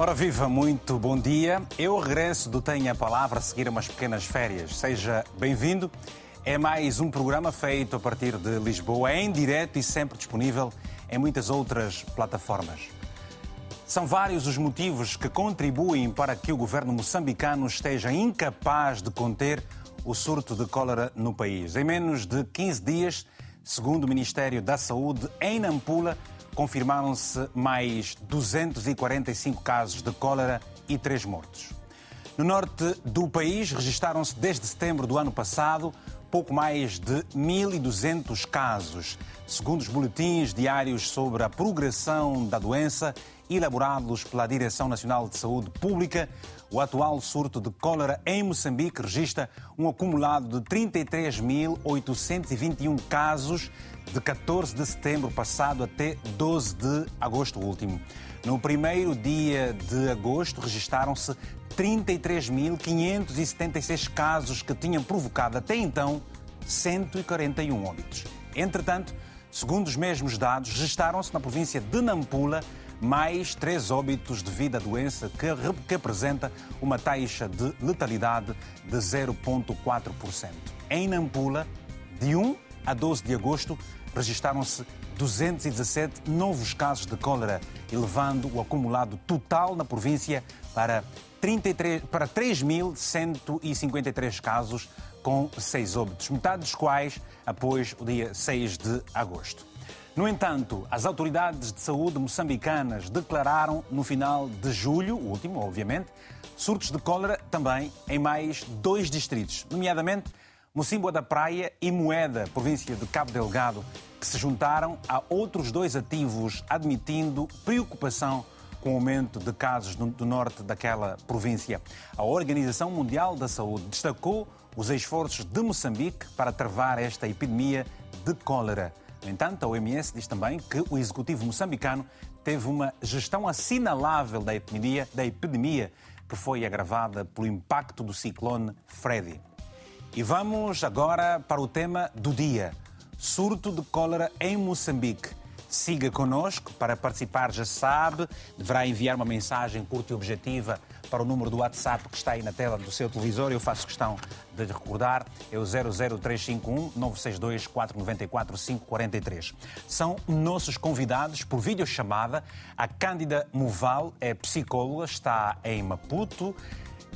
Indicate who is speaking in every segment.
Speaker 1: Ora viva, muito bom dia. Eu regresso do Tenha a Palavra a seguir umas pequenas férias. Seja bem-vindo. É mais um programa feito a partir de Lisboa, em direto e sempre disponível em muitas outras plataformas. São vários os motivos que contribuem para que o governo moçambicano esteja incapaz de conter o surto de cólera no país. Em menos de 15 dias, segundo o Ministério da Saúde, em Nampula, confirmaram-se mais 245 casos de cólera e três mortos. No norte do país, registaram-se desde setembro do ano passado pouco mais de 1.200 casos, segundo os boletins diários sobre a progressão da doença elaborados pela Direção Nacional de Saúde Pública. O atual surto de cólera em Moçambique registra um acumulado de 33.821 casos de 14 de setembro passado até 12 de agosto último. No primeiro dia de agosto registaram-se 33.576 casos que tinham provocado até então 141 óbitos. Entretanto, segundo os mesmos dados, registaram-se na província de Nampula mais três óbitos devido à doença, que, apresenta uma taxa de letalidade de 0,4%. Em Nampula, de 1 a 12 de agosto, registaram-se 217 novos casos de cólera, elevando o acumulado total na província para, 33, para 3.153 casos, com seis óbitos, metade dos quais após o dia 6 de agosto. No entanto, as autoridades de saúde moçambicanas declararam no final de julho, o último, obviamente, surtos de cólera também em mais dois distritos, nomeadamente Mocimboa da Praia e Moeda, província de Cabo Delgado, que se juntaram a outros dois ativos, admitindo preocupação com o aumento de casos do norte daquela província. A Organização Mundial da Saúde destacou os esforços de Moçambique para travar esta epidemia de cólera. No entanto, a OMS diz também que o executivo moçambicano teve uma gestão assinalável da epidemia, da epidemia que foi agravada pelo impacto do ciclone Freddy. E vamos agora para o tema do dia: surto de cólera em Moçambique. Siga conosco para participar, já sabe, deverá enviar uma mensagem curta e objetiva para o número do WhatsApp que está aí na tela do seu televisor. Eu faço questão de recordar, é o 00351 962 494 543. São nossos convidados por videochamada. A Cândida Moval é psicóloga, está em Maputo.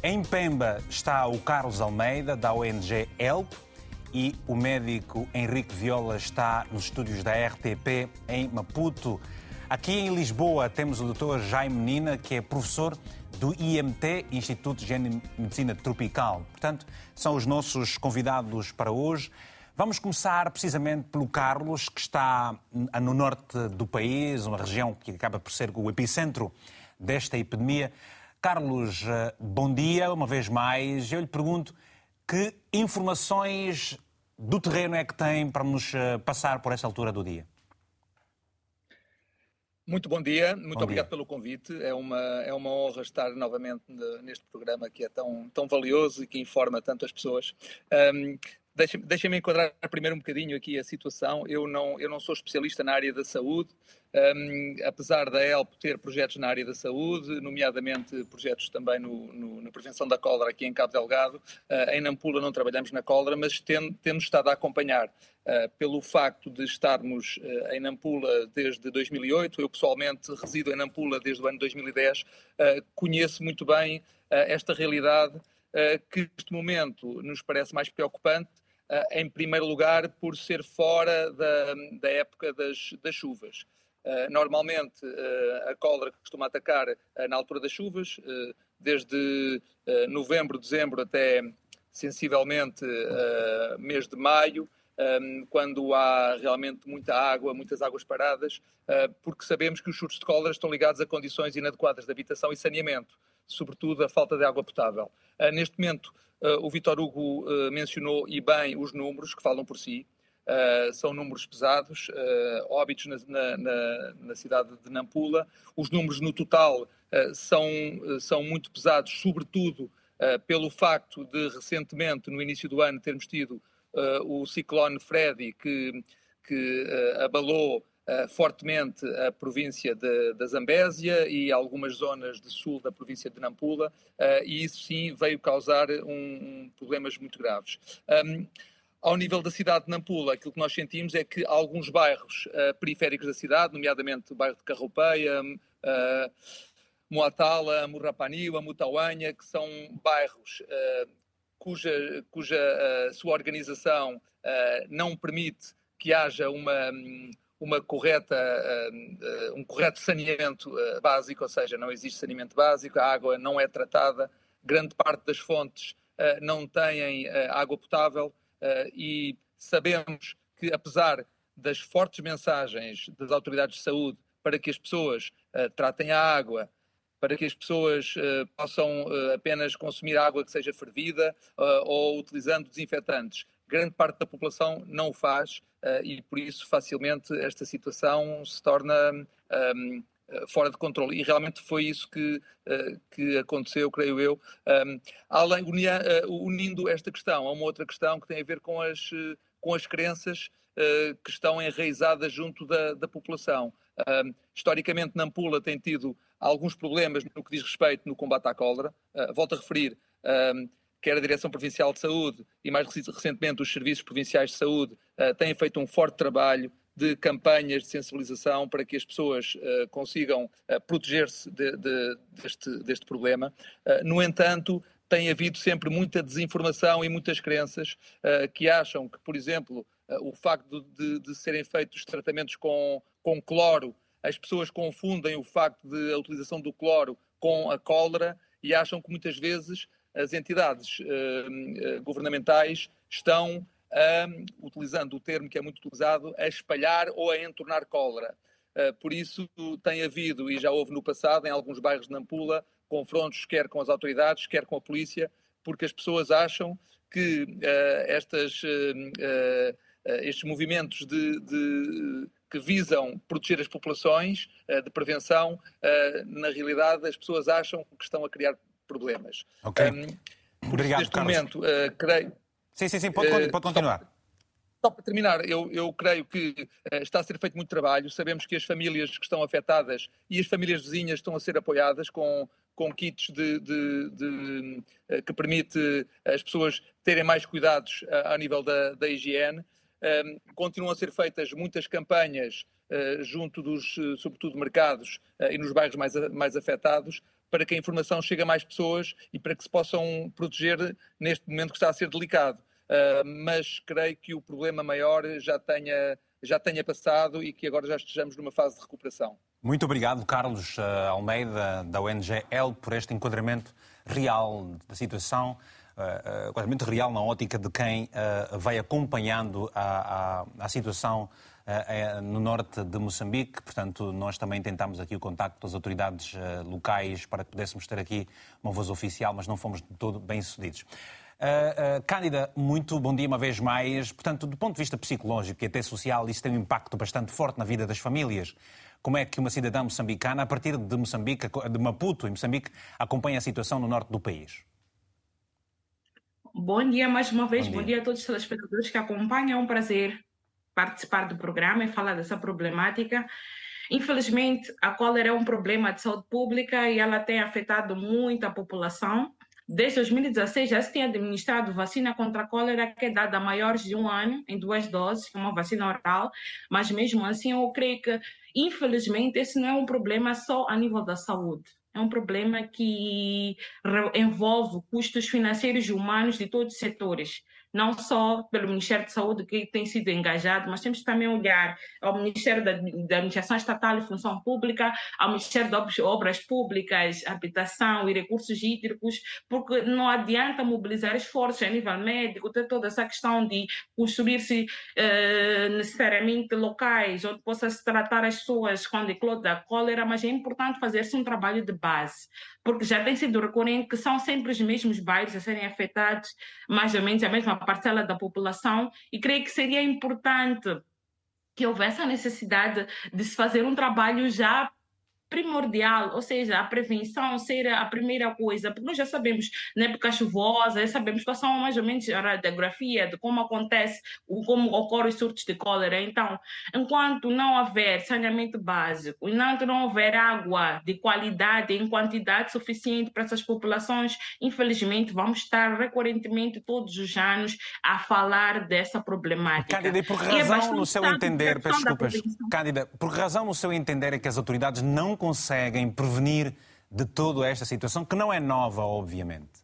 Speaker 1: Em Pemba está o Carlos Almeida, da ONG HELP e o médico Henrique Viola está nos estúdios da RTP em Maputo. Aqui em Lisboa temos o Dr. Jaime Menina, que é professor do IMT, Instituto de Medicina Tropical. Portanto, são os nossos convidados para hoje. Vamos começar precisamente pelo Carlos, que está no norte do país, uma região que acaba por ser o epicentro desta epidemia. Carlos, eh, bom dia uma vez mais. Eu lhe pergunto que informações do terreno é que tem para nos eh, passar por esta altura do dia?
Speaker 2: Muito bom dia, muito bom obrigado dia. pelo convite. É uma, é uma honra estar novamente neste programa que é tão, tão valioso e que informa tantas pessoas. Um, Deixem enquadrar primeiro um bocadinho aqui a situação. Eu não, eu não sou especialista na área da saúde, um, apesar da ELP ter projetos na área da saúde, nomeadamente projetos também no, no, na prevenção da cólera aqui em Cabo Delgado. Uh, em Nampula não trabalhamos na cólera, mas temos estado a acompanhar uh, pelo facto de estarmos uh, em Nampula desde 2008. Eu pessoalmente resido em Nampula desde o ano 2010. conheço muito bem esta realidade que neste momento nos parece mais preocupante em primeiro lugar, por ser fora da, da época das, das chuvas. Uh, normalmente uh, a cólera costuma atacar na altura das chuvas, desde novembro, dezembro até sensivelmente mês de maio, quando há realmente muita água, muitas águas paradas, porque sabemos que os surtos de cólera estão ligados a condições inadequadas de habitação e saneamento, sobretudo a falta de água potável. neste momento, Uh, o Vitor Hugo uh, mencionou e bem os números que falam por si. Uh, são números pesados, óbitos na, na, na, cidade de Nampula. Os números no total são, são muito pesados, sobretudo pelo facto de recentemente, no início do ano, termos tido o ciclone Freddy, que, que abalou uh, fortemente a província de, da Zambésia e algumas zonas de sul da província de Nampula, uh, e isso sim veio causar um, um problemas muito graves. Um, ao nível da cidade de Nampula, aquilo que nós sentimos é que alguns bairros uh, periféricos da cidade, nomeadamente o bairro de Carropeia, uh, Moatala, Murrapaniwa, Mutauanha, que são bairros uh, cuja, cuja sua organização não permite que haja uma, uma correta, um correto saneamento básico, ou seja, não existe saneamento básico, a água não é tratada, grande parte das fontes não têm água potável, e sabemos que, apesar das fortes mensagens das autoridades de saúde para que as pessoas tratem a água, para que as pessoas possam apenas consumir água que seja fervida ou utilizando desinfetantes, grande parte da população não o faz e por isso facilmente esta situação se torna um, eh, fora de controle. E realmente foi isso que, uh, que aconteceu, creio eu. Um, além, unindo esta questão a uma outra questão que tem a ver com as, com as crenças que estão enraizadas junto da, da população. Um, historicamente, Nampula tem tido alguns problemas no que diz respeito no combate à cólera. volto a referir. Um, quer a Direção Provincial de Saúde e mais recentemente os Serviços Provinciais de Saúde têm feito um forte trabalho de campanhas de sensibilização para que as pessoas uh, consigam uh, proteger-se de, de, deste, deste, problema. No entanto, tem havido sempre muita desinformação e muitas crenças que acham que, por exemplo, o facto de, de, serem feitos tratamentos com, com cloro, as pessoas confundem o facto de a utilização do cloro com a cólera e acham que muitas vezes as entidades governamentais estão utilizando o termo que é muito utilizado, a espalhar ou a entornar cólera. Uh, por isso, tem havido, e já houve no passado, em alguns bairros de Nampula, confrontos quer com as autoridades, quer com a polícia, porque as pessoas acham que uh, estas, uh, estes movimentos de, de, que visam proteger as populações, de prevenção, na realidade as pessoas acham que estão a criar problemas.
Speaker 1: Ok. Um, Obrigado,
Speaker 2: neste
Speaker 1: Carlos.
Speaker 2: momento, creio,
Speaker 1: Sim, sim, sim, pode, uh, pode continuar. Só,
Speaker 2: só para terminar, eu, eu creio que uh, está a ser feito muito trabalho. Sabemos que as famílias que estão afetadas e as famílias vizinhas estão a ser apoiadas com, com kits de, de, de, uh, que permite as pessoas terem mais cuidados ao nível da, da higiene. Um, continuam a ser feitas muitas campanhas uh, junto dos, uh, sobretudo, mercados uh, e nos bairros mais, mais afetados, para que a informação chegue a mais pessoas e para que se possam proteger neste momento que está a ser delicado. mas creio que o problema maior já tenha, já tenha passado e que agora já estejamos numa fase de recuperação.
Speaker 1: Muito obrigado, Carlos Almeida, da ONG El, por este enquadramento real da situação uh, real na ótica de quem uh, vai acompanhando a, a, a situação uh, no norte de Moçambique. Portanto, nós também tentamos aqui o contacto das autoridades locais para que pudéssemos ter aqui uma voz oficial, mas não fomos de todo bem-sucedidos. Uh, uh, Cândida, muito bom dia uma vez mais. Portanto, do ponto de vista psicológico e até social, isso tem um impacto bastante forte na vida das famílias. Como é que uma cidadã moçambicana, a partir de Moçambique, de Maputo, em Moçambique, acompanha a situação no norte do país?
Speaker 3: Bom dia mais uma vez, bom dia. bom dia, a todos os telespectadores que acompanham. É um prazer participar do programa e falar dessa problemática. Infelizmente, a cólera é um problema de saúde pública e ela tem afetado muito a população. Desde 2016 já se tem administrado vacina contra a cólera que é dada a maiores de um ano, em duas doses, uma vacina oral, mas mesmo assim eu creio que, infelizmente, esse não é um problema só a nível da saúde é um problema que envolve custos financeiros e humanos de todos os setores não só pelo Ministério de Saúde que tem sido engajado, mas temos também olhar ao Ministério da, da Administração Estatal e Função Pública, ao Ministério de Obras Públicas, Habitação e Recursos Hídricos, porque não adianta mobilizar esforços a nível médico, ter toda essa questão de construir-se eh, necessariamente locais onde possa-se tratar as pessoas com decloro da cólera, mas é importante fazer-se um trabalho de base porque já tem sido recorrente que são sempre os mesmos bairros a serem afetados, mais ou menos a mesma parcela da população, e creio que seria importante que houvesse a necessidade de se fazer um trabalho já primordial, ou seja, a prevenção ser a primeira coisa, porque nós já sabemos, na época chuvosa, já sabemos quais são mais ou menos a radiografia de como acontece, como ocorrem os surtos de cólera. Então, enquanto não houver saneamento básico, enquanto não houver água de qualidade em quantidade suficiente para essas populações, infelizmente, vamos estar recorrentemente todos os anos a falar dessa problemática.
Speaker 1: Cândida, e por é razão, no seu entender, peço desculpas, Cândida, por razão, no seu entender, é que as autoridades não conseguem prevenir de toda esta situação, que não é nova, obviamente?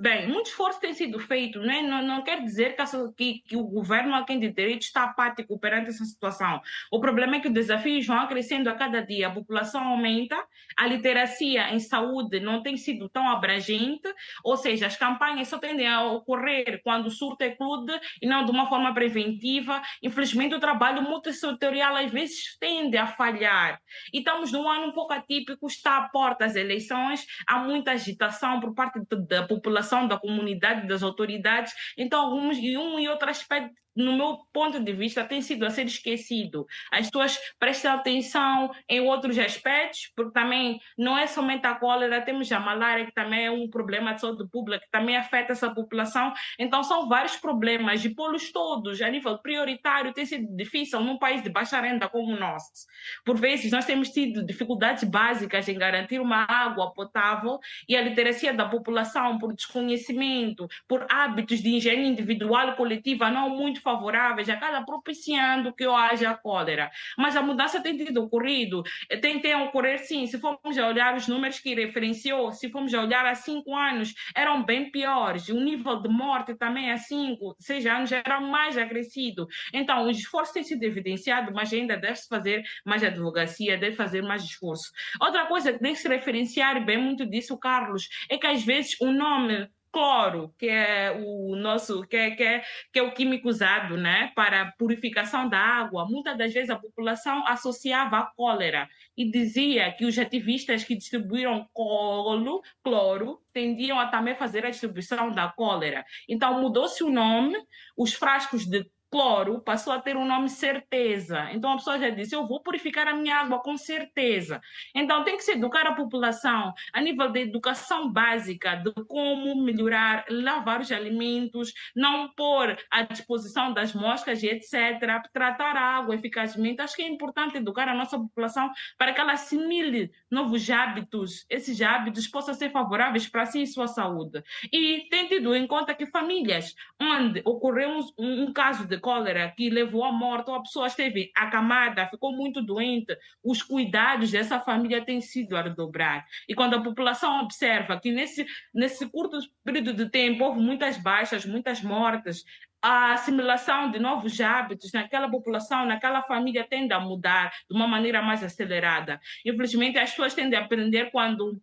Speaker 3: Bem, muito esforço tem sido feito, né? não, não quer dizer que, que, que, o governo a quem de direito está apático perante essa situação. O problema é que os desafios vão crescendo a cada dia, a população aumenta, a literacia em saúde não tem sido tão abrangente, ou seja, as campanhas só tendem a ocorrer quando o surto eclude e não de uma forma preventiva. Infelizmente, o trabalho multissetorial às vezes tende a falhar. E estamos num ano um pouco atípico, está à porta as eleições, há muita agitação por parte da população da comunidade, das autoridades. Então, alguns e um e outro aspecto no meu ponto de vista, tem sido a ser esquecido. As pessoas prestam atenção em outros aspectos, porque também não é somente a cólera, temos a malária, que também é um problema de saúde pública, que também afeta essa população. Então, são vários problemas, e pô-los todos a nível prioritário tem sido difícil num país de baixa renda como o nosso. Por vezes, nós temos tido dificuldades básicas em garantir uma água potável e a literacia da população por desconhecimento, por hábitos de higiene individual e coletiva não muito favoráveis, acaba propiciando que haja cólera. Mas a mudança tem tido ocorrido, tem, tem ocorrer sim. Se formos olhar os números que referenciou, se formos olhar há cinco anos, eram bem piores. O nível de morte também há cinco, seis anos era mais acrescido. Então, o esforço tem sido evidenciado, mas ainda deve-se fazer mais advocacia, deve fazer mais esforço. Outra coisa que deve se referenciar, bem muito disso, Carlos, é que às vezes o nome cloro, que é o nosso, que é, que é, que é o químico usado né, para purificação da água, muitas das vezes a população associava a cólera e dizia que os ativistas que distribuíram colo, cloro tendiam a também fazer a distribuição da cólera. Então mudou-se o nome, os frascos de cloro passou a ter o um nome certeza. Então a pessoa já disse: Eu vou purificar a minha água com certeza. Então tem que se educar a população a nível de educação básica de como melhorar, lavar os alimentos, não pôr à disposição das moscas e etc. Tratar a água eficazmente. Acho que é importante educar a nossa população para que ela assimile novos hábitos, esses hábitos possam ser favoráveis para si e sua saúde. E tem tido em conta que famílias onde ocorreu um, um caso de cólera que levou à morte, ou a pessoa esteve acamada, ficou muito doente, os cuidados dessa família têm sido a redobrar. E quando a população observa que nesse, nesse curto período de tempo houve muitas baixas, muitas mortes, a assimilação de novos hábitos naquela população, naquela família tende a mudar de uma maneira mais acelerada. Infelizmente, as pessoas tendem a aprender quando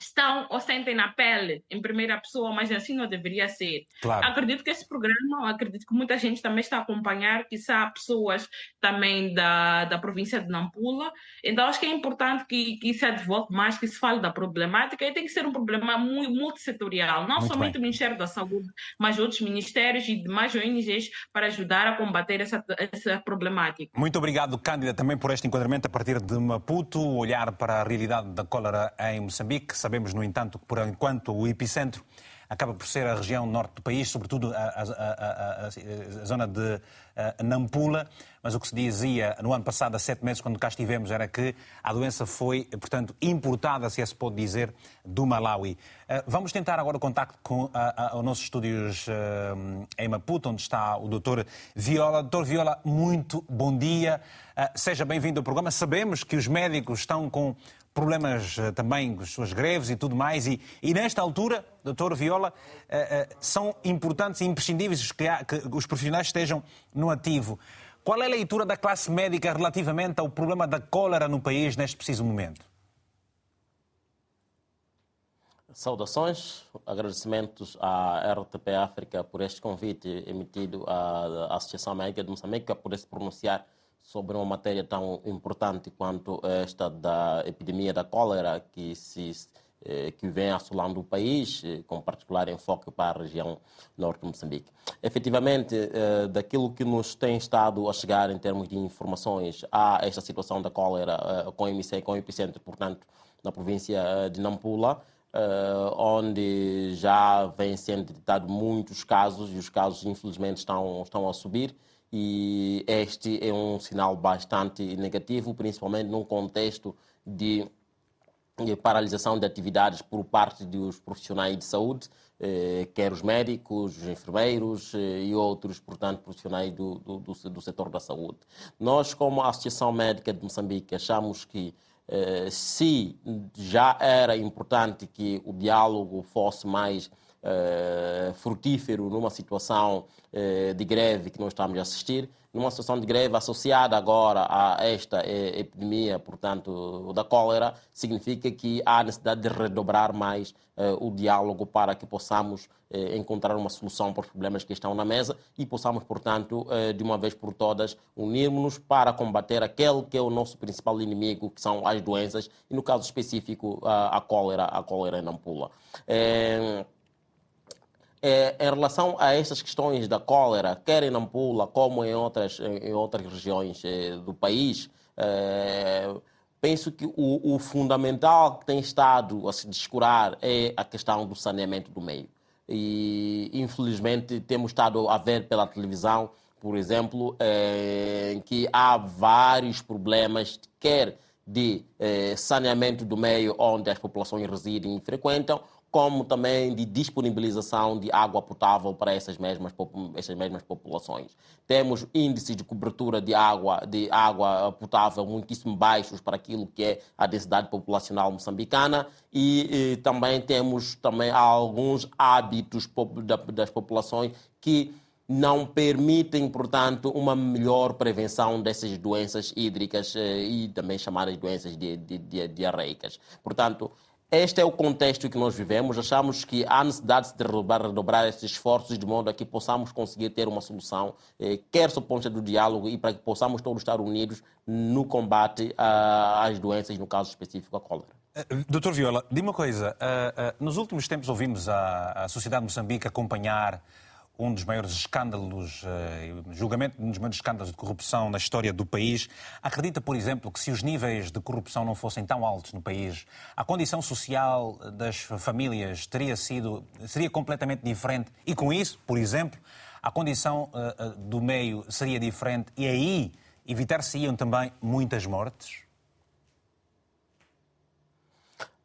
Speaker 3: estão ou sentem na pele em primeira pessoa, mas assim não deveria ser. Claro. Acredito que esse programa, acredito que muita gente também está a acompanhar, que há pessoas também da, da província de Nampula. Então acho que é importante que, que se advogue mais, que se fale da problemática e tem que ser um problema muito multissetorial, não muito somente bem. o Ministério da Saúde, mas outros ministérios e demais ONGs para ajudar a combater essa, essa problemática.
Speaker 1: Muito obrigado, Cândida, também por este enquadramento a partir de Maputo, olhar para a realidade da cólera em Moçambique Sabemos, no entanto, que por enquanto o epicentro acaba por ser a região norte do país, sobretudo a, a, a, a zona de Nampula. Mas o que se dizia no ano passado, há sete meses, quando cá estivemos, era que a doença foi, portanto, importada, se é se pode dizer, do Malawi. Vamos tentar agora o contacto com os nossos estúdios em Maputo, onde está o doutor Viola. Doutor Viola, muito bom dia. Seja bem-vindo ao programa. Sabemos que os médicos estão com problemas eh, também com as suas greves e tudo mais. E, e nesta altura, doutor Viola, eh, eh, são importantes e imprescindíveis que, os profissionais estejam no ativo. Qual é a leitura da classe médica relativamente ao problema da cólera no país neste preciso momento?
Speaker 4: Saudações, agradecimentos à RTP África por este convite emitido à Associação Médica de Moçambique por se pronunciar sobre uma matéria tão importante quanto esta da epidemia da cólera que se eh, que vem assolando o país, eh, com particular enfoque para a região norte de Moçambique. Efetivamente, eh, daquilo que nos tem estado a chegar em termos de informações, há esta situação da cólera com emissão, com epicentro, portanto, na província de Nampula, onde já vem sendo detectado muitos casos e os casos, infelizmente, estão, estão a subir e este é um sinal bastante negativo, principalmente num contexto de paralisação de atividades por parte dos profissionais de saúde, eh, quer os médicos, os enfermeiros eh, e outros, portanto, profissionais do, do, do, setor da saúde. Nós, como Associação Médica de Moçambique, achamos que eh, se já era importante que o diálogo fosse mais frutífero numa situação de greve que nós estamos a assistir, numa situação de greve associada agora a esta eh, epidemia, portanto, da cólera, significa que há necessidade de redobrar mais eh, o diálogo para que possamos eh, encontrar uma solução para os problemas que estão na mesa e possamos, portanto, eh, de uma vez por todas, unirmos-nos para combater aquele que é o nosso principal inimigo, que são as doenças, e no caso específico, a, a cólera, a cólera em Nampula. Eh, é, em relação a estas questões da cólera, quer em Nampula como em outras, em outras regiões é, do país, é, penso que o, o, fundamental que tem estado a se descurar é a questão do saneamento do meio. E, infelizmente, temos estado a ver pela televisão, por exemplo, é, que há vários problemas, quer de saneamento do meio onde as populações residem e frequentam, como também de disponibilização de água potável para essas mesmas, essas mesmas populações. Temos índices de cobertura de água, de água potável muitíssimo baixos para aquilo que é a densidade populacional moçambicana e, e também temos também alguns hábitos das populações que não permitem, portanto, uma melhor prevenção dessas doenças hídricas eh, e também chamadas doenças diarreicas. Portanto, este é o contexto que nós vivemos. Achamos que há necessidade de redobrar, redobrar esses esforços de modo a que possamos conseguir ter uma solução, eh, quer do ponto do diálogo e para que possamos todos estar unidos no combate às doenças, no caso específico a cólera.
Speaker 1: Eh, doutor Viola, diga uma coisa. Uh, uh, nos últimos tempos ouvimos a, a sociedade de Moçambique acompanhar um dos maiores escândalos, uh, julgamento de um dos maiores escândalos de corrupção na história do país. Acredita, por exemplo, que se os níveis de corrupção não fossem tão altos no país, a condição social das famílias teria sido, seria completamente diferente e com isso, por exemplo, a condição uh, uh, do meio seria diferente e aí evitar-se-iam também muitas mortes?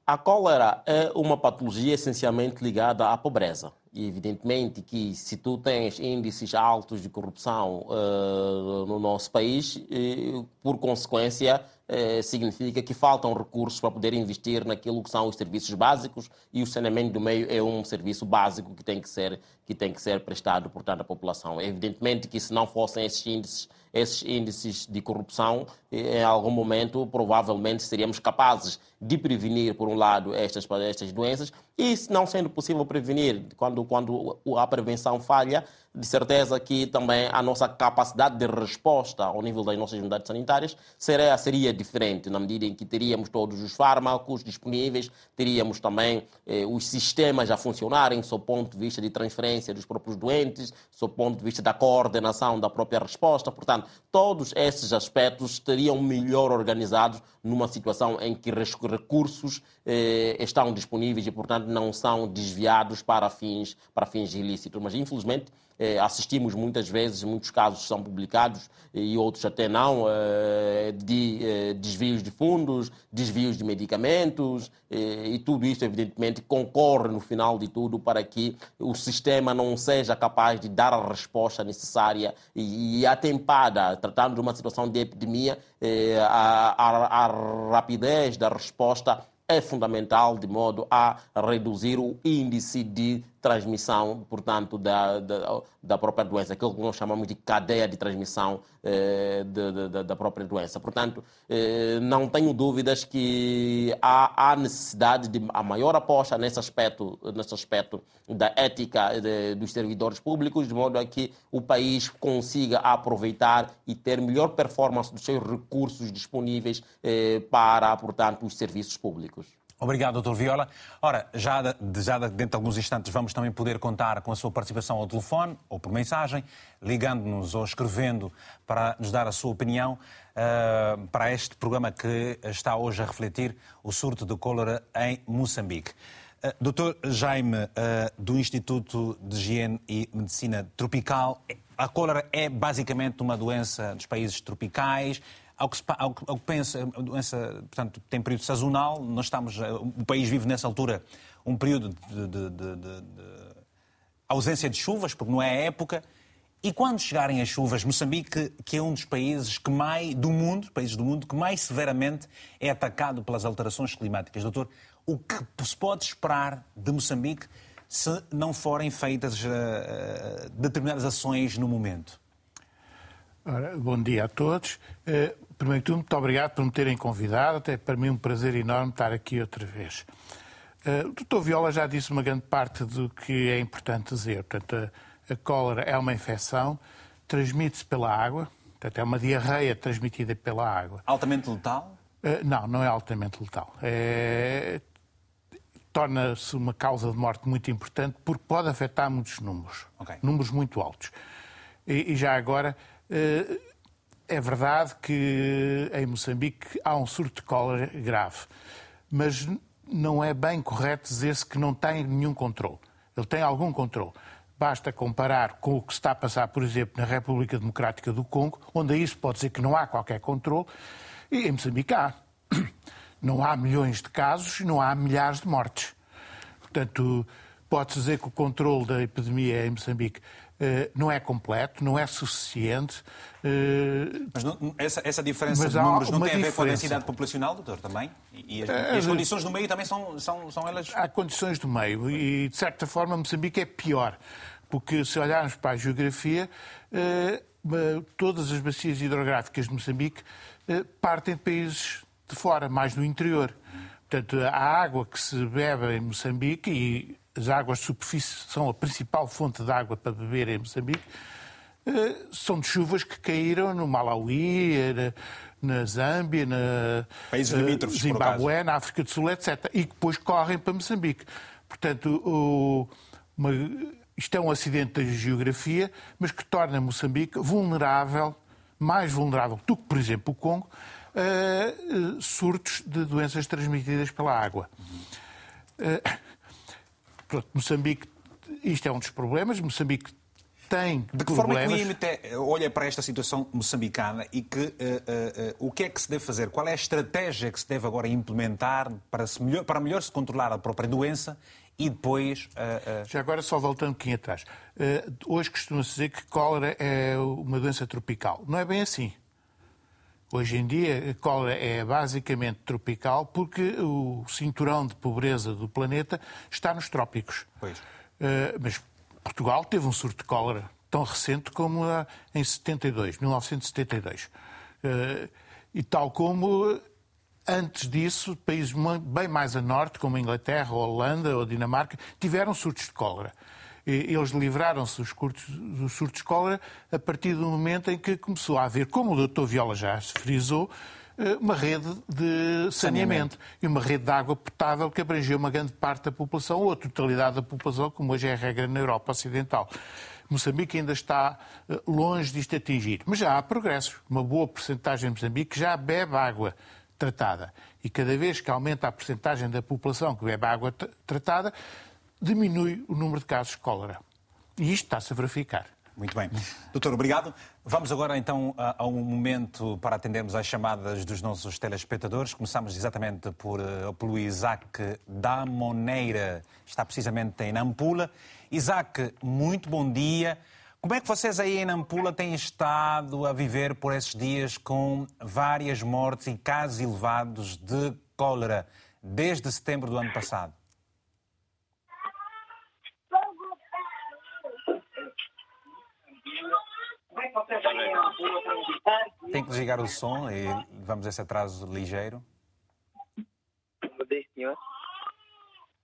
Speaker 4: A cólera é uma patologia essencialmente ligada à pobreza. E evidentemente que se tu tens índices altos de corrupção uh, no nosso país, uh, por consequência, uh, significa que faltam recursos para poder investir naquilo que são os serviços básicos e o saneamento do meio é um serviço básico que tem que ser, que tem que ser prestado, portanto, à população. É evidentemente que se não fossem esses índices esses índices de corrupção, em algum momento, provavelmente seríamos capazes de prevenir, por um lado, estas, estas doenças, e se não sendo possível prevenir, quando, quando a prevenção falha, de certeza que também a nossa capacidade de resposta ao nível das nossas unidades sanitárias seria, seria diferente, na medida em que teríamos todos os fármacos disponíveis, teríamos também eh, os sistemas a funcionarem, do ponto de vista de transferência dos próprios doentes, do ponto de vista da coordenação da própria resposta. Portanto, todos esses aspectos estariam melhor organizados numa situação em que recursos eh, estão disponíveis e, portanto, não são desviados para fins, para fins ilícitos. Mas, infelizmente, eh, assistimos muitas vezes, muitos casos são publicados e outros até não, eh, de eh, desvios de fundos, desvios de medicamentos e tudo isso, evidentemente, concorre no final de tudo para que o sistema não seja capaz de dar a resposta necessária e atempada, tratando de uma situação de epidemia, a, a, a rapidez da resposta é fundamental de modo a reduzir o índice de transmissão, portanto, da, da, da, própria doença, aquilo que nós chamamos de cadeia de transmissão eh, de, de, da própria doença. Portanto, eh, não tenho dúvidas que há, há, necessidade de a maior aposta nesse aspecto, nesse aspecto da ética dos servidores públicos, de modo a que o país consiga aproveitar e ter melhor performance dos seus recursos disponíveis eh, para, portanto, os serviços públicos.
Speaker 1: Obrigado, Dr. Viola. Ora, já, já dentro de alguns instantes vamos também poder contar com a sua participação ao telefone ou por mensagem, ligando-nos ou escrevendo para nos dar a sua opinião uh, para este programa que está hoje a refletir o surto de cólera em Moçambique. Uh, Dr. Jaime, uh, do Instituto de Higiene e Medicina Tropical, a cólera é basicamente uma doença dos países tropicais, ao que, ao, que pensa, a doença, portanto, tem período sazonal, nós estamos, eh, o país vive nessa altura um período de, de, de, de ausência de chuvas, porque não é a época, e quando chegarem as chuvas, Moçambique, que é um dos países que mais do mundo, países do mundo, que mais severamente é atacado pelas alterações climáticas. Doutor, o que se pode esperar de Moçambique se não forem feitas uh, determinadas ações no momento?
Speaker 5: Ora, bom dia a todos. Uh, primeiro de tudo, muito obrigado por me terem convidado. Até para mim é um prazer enorme estar aqui outra vez. Uh, o Dr. Viola já disse uma grande parte do que é importante dizer. Portanto, a, a cólera é uma infecção, transmite-se pela água, portanto, é uma diarreia transmitida pela água.
Speaker 1: Altamente letal?
Speaker 5: Uh, não, não é altamente letal. É... Torna-se uma causa de morte muito importante porque pode afetar muitos números, okay. números muito altos. E, e já agora, é verdade que em Moçambique há um surto de cólera grave, mas não é bem correto dizer-se que não tem nenhum controle. Ele tem algum controle. Basta comparar com o que está a passar, por exemplo, na República Democrática do Congo, onde se pode dizer que não há qualquer controle, e em Moçambique há. Não há milhões de casos não há milhares de mortes. Portanto, pode-se dizer que o controle da epidemia em Moçambique eh, não é completo, não é suficiente.
Speaker 1: Eh, mas não, essa, essa, diferença de números não tem a ver com a densidade populacional, doutor, também? E as, e as, eh, condições do meio também são, são, são elas...
Speaker 5: Há condições do meio e, de certa forma, Moçambique é pior. Porque se olharmos para a geografia, todas as bacias hidrográficas de Moçambique partem de países de fora, mais do interior. Portanto, a água que se bebe em Moçambique, e as águas de superfície são a principal fonte de água para beber em Moçambique, eh, são de chuvas que caíram no Malawi, na Zâmbia, na
Speaker 1: Países eh,
Speaker 5: Zimbabue, na África do Sul, etc. E que depois correm para Moçambique. Portanto, o, uma, isto é um acidente da geografia, mas que torna Moçambique vulnerável, mais vulnerável do que, por exemplo, o Congo, a surtos de doenças transmitidas pela água. Uhum. Moçambique, isto é um dos problemas. Moçambique tem
Speaker 1: De que
Speaker 5: problemas.
Speaker 1: forma é que o IMT olha para esta situação moçambicana e que, uh, uh, uh, o que é que se deve fazer? Qual é a estratégia que se deve agora implementar para, se melhor, para melhor se controlar a própria doença e depois...
Speaker 5: Já agora, só voltando um pouquinho atrás. hoje costuma-se dizer que cólera é uma doença tropical. Não é bem assim. Hoje em dia, a cólera é basicamente tropical porque o cinturão de pobreza do planeta está nos trópicos.
Speaker 1: Pois.
Speaker 5: Uh, mas Portugal teve um surto de cólera tão recente como em 72, 1972. Uh, e tal como antes disso, países bem mais a norte, como a Inglaterra, a Holanda ou a Dinamarca, tiveram surtos de cólera eles livraram-se dos, dos surtos de cólera a partir do momento em que começou a haver, como o Dr. Viola já se frisou, eh, uma rede de saneamento, saneamento, e uma rede de água potável que abrangeu uma grande parte da população, ou a totalidade da população, como hoje é a regra na Europa Ocidental. Moçambique ainda está eh, longe disto atingir, mas já há progressos. Uma boa porcentagem de Moçambique já bebe água tratada. E cada vez que aumenta a porcentagem da população que bebe água tratada, diminui o número de casos de cólera. E isto está-se a verificar.
Speaker 1: Muito bem. Doutor, obrigado. Vamos agora então a, um momento para atendermos às chamadas dos nossos telespectadores. Começamos exatamente por, uh, pelo Isaac da Moneira, está precisamente em Nampula. Isaac, muito bom dia. Como é que vocês aí em Nampula têm estado a viver por esses dias com várias mortes e casos elevados de cólera desde setembro do ano passado? Tem que desligar o som e vamos a esse atraso ligeiro.
Speaker 6: Bom dia, senhor.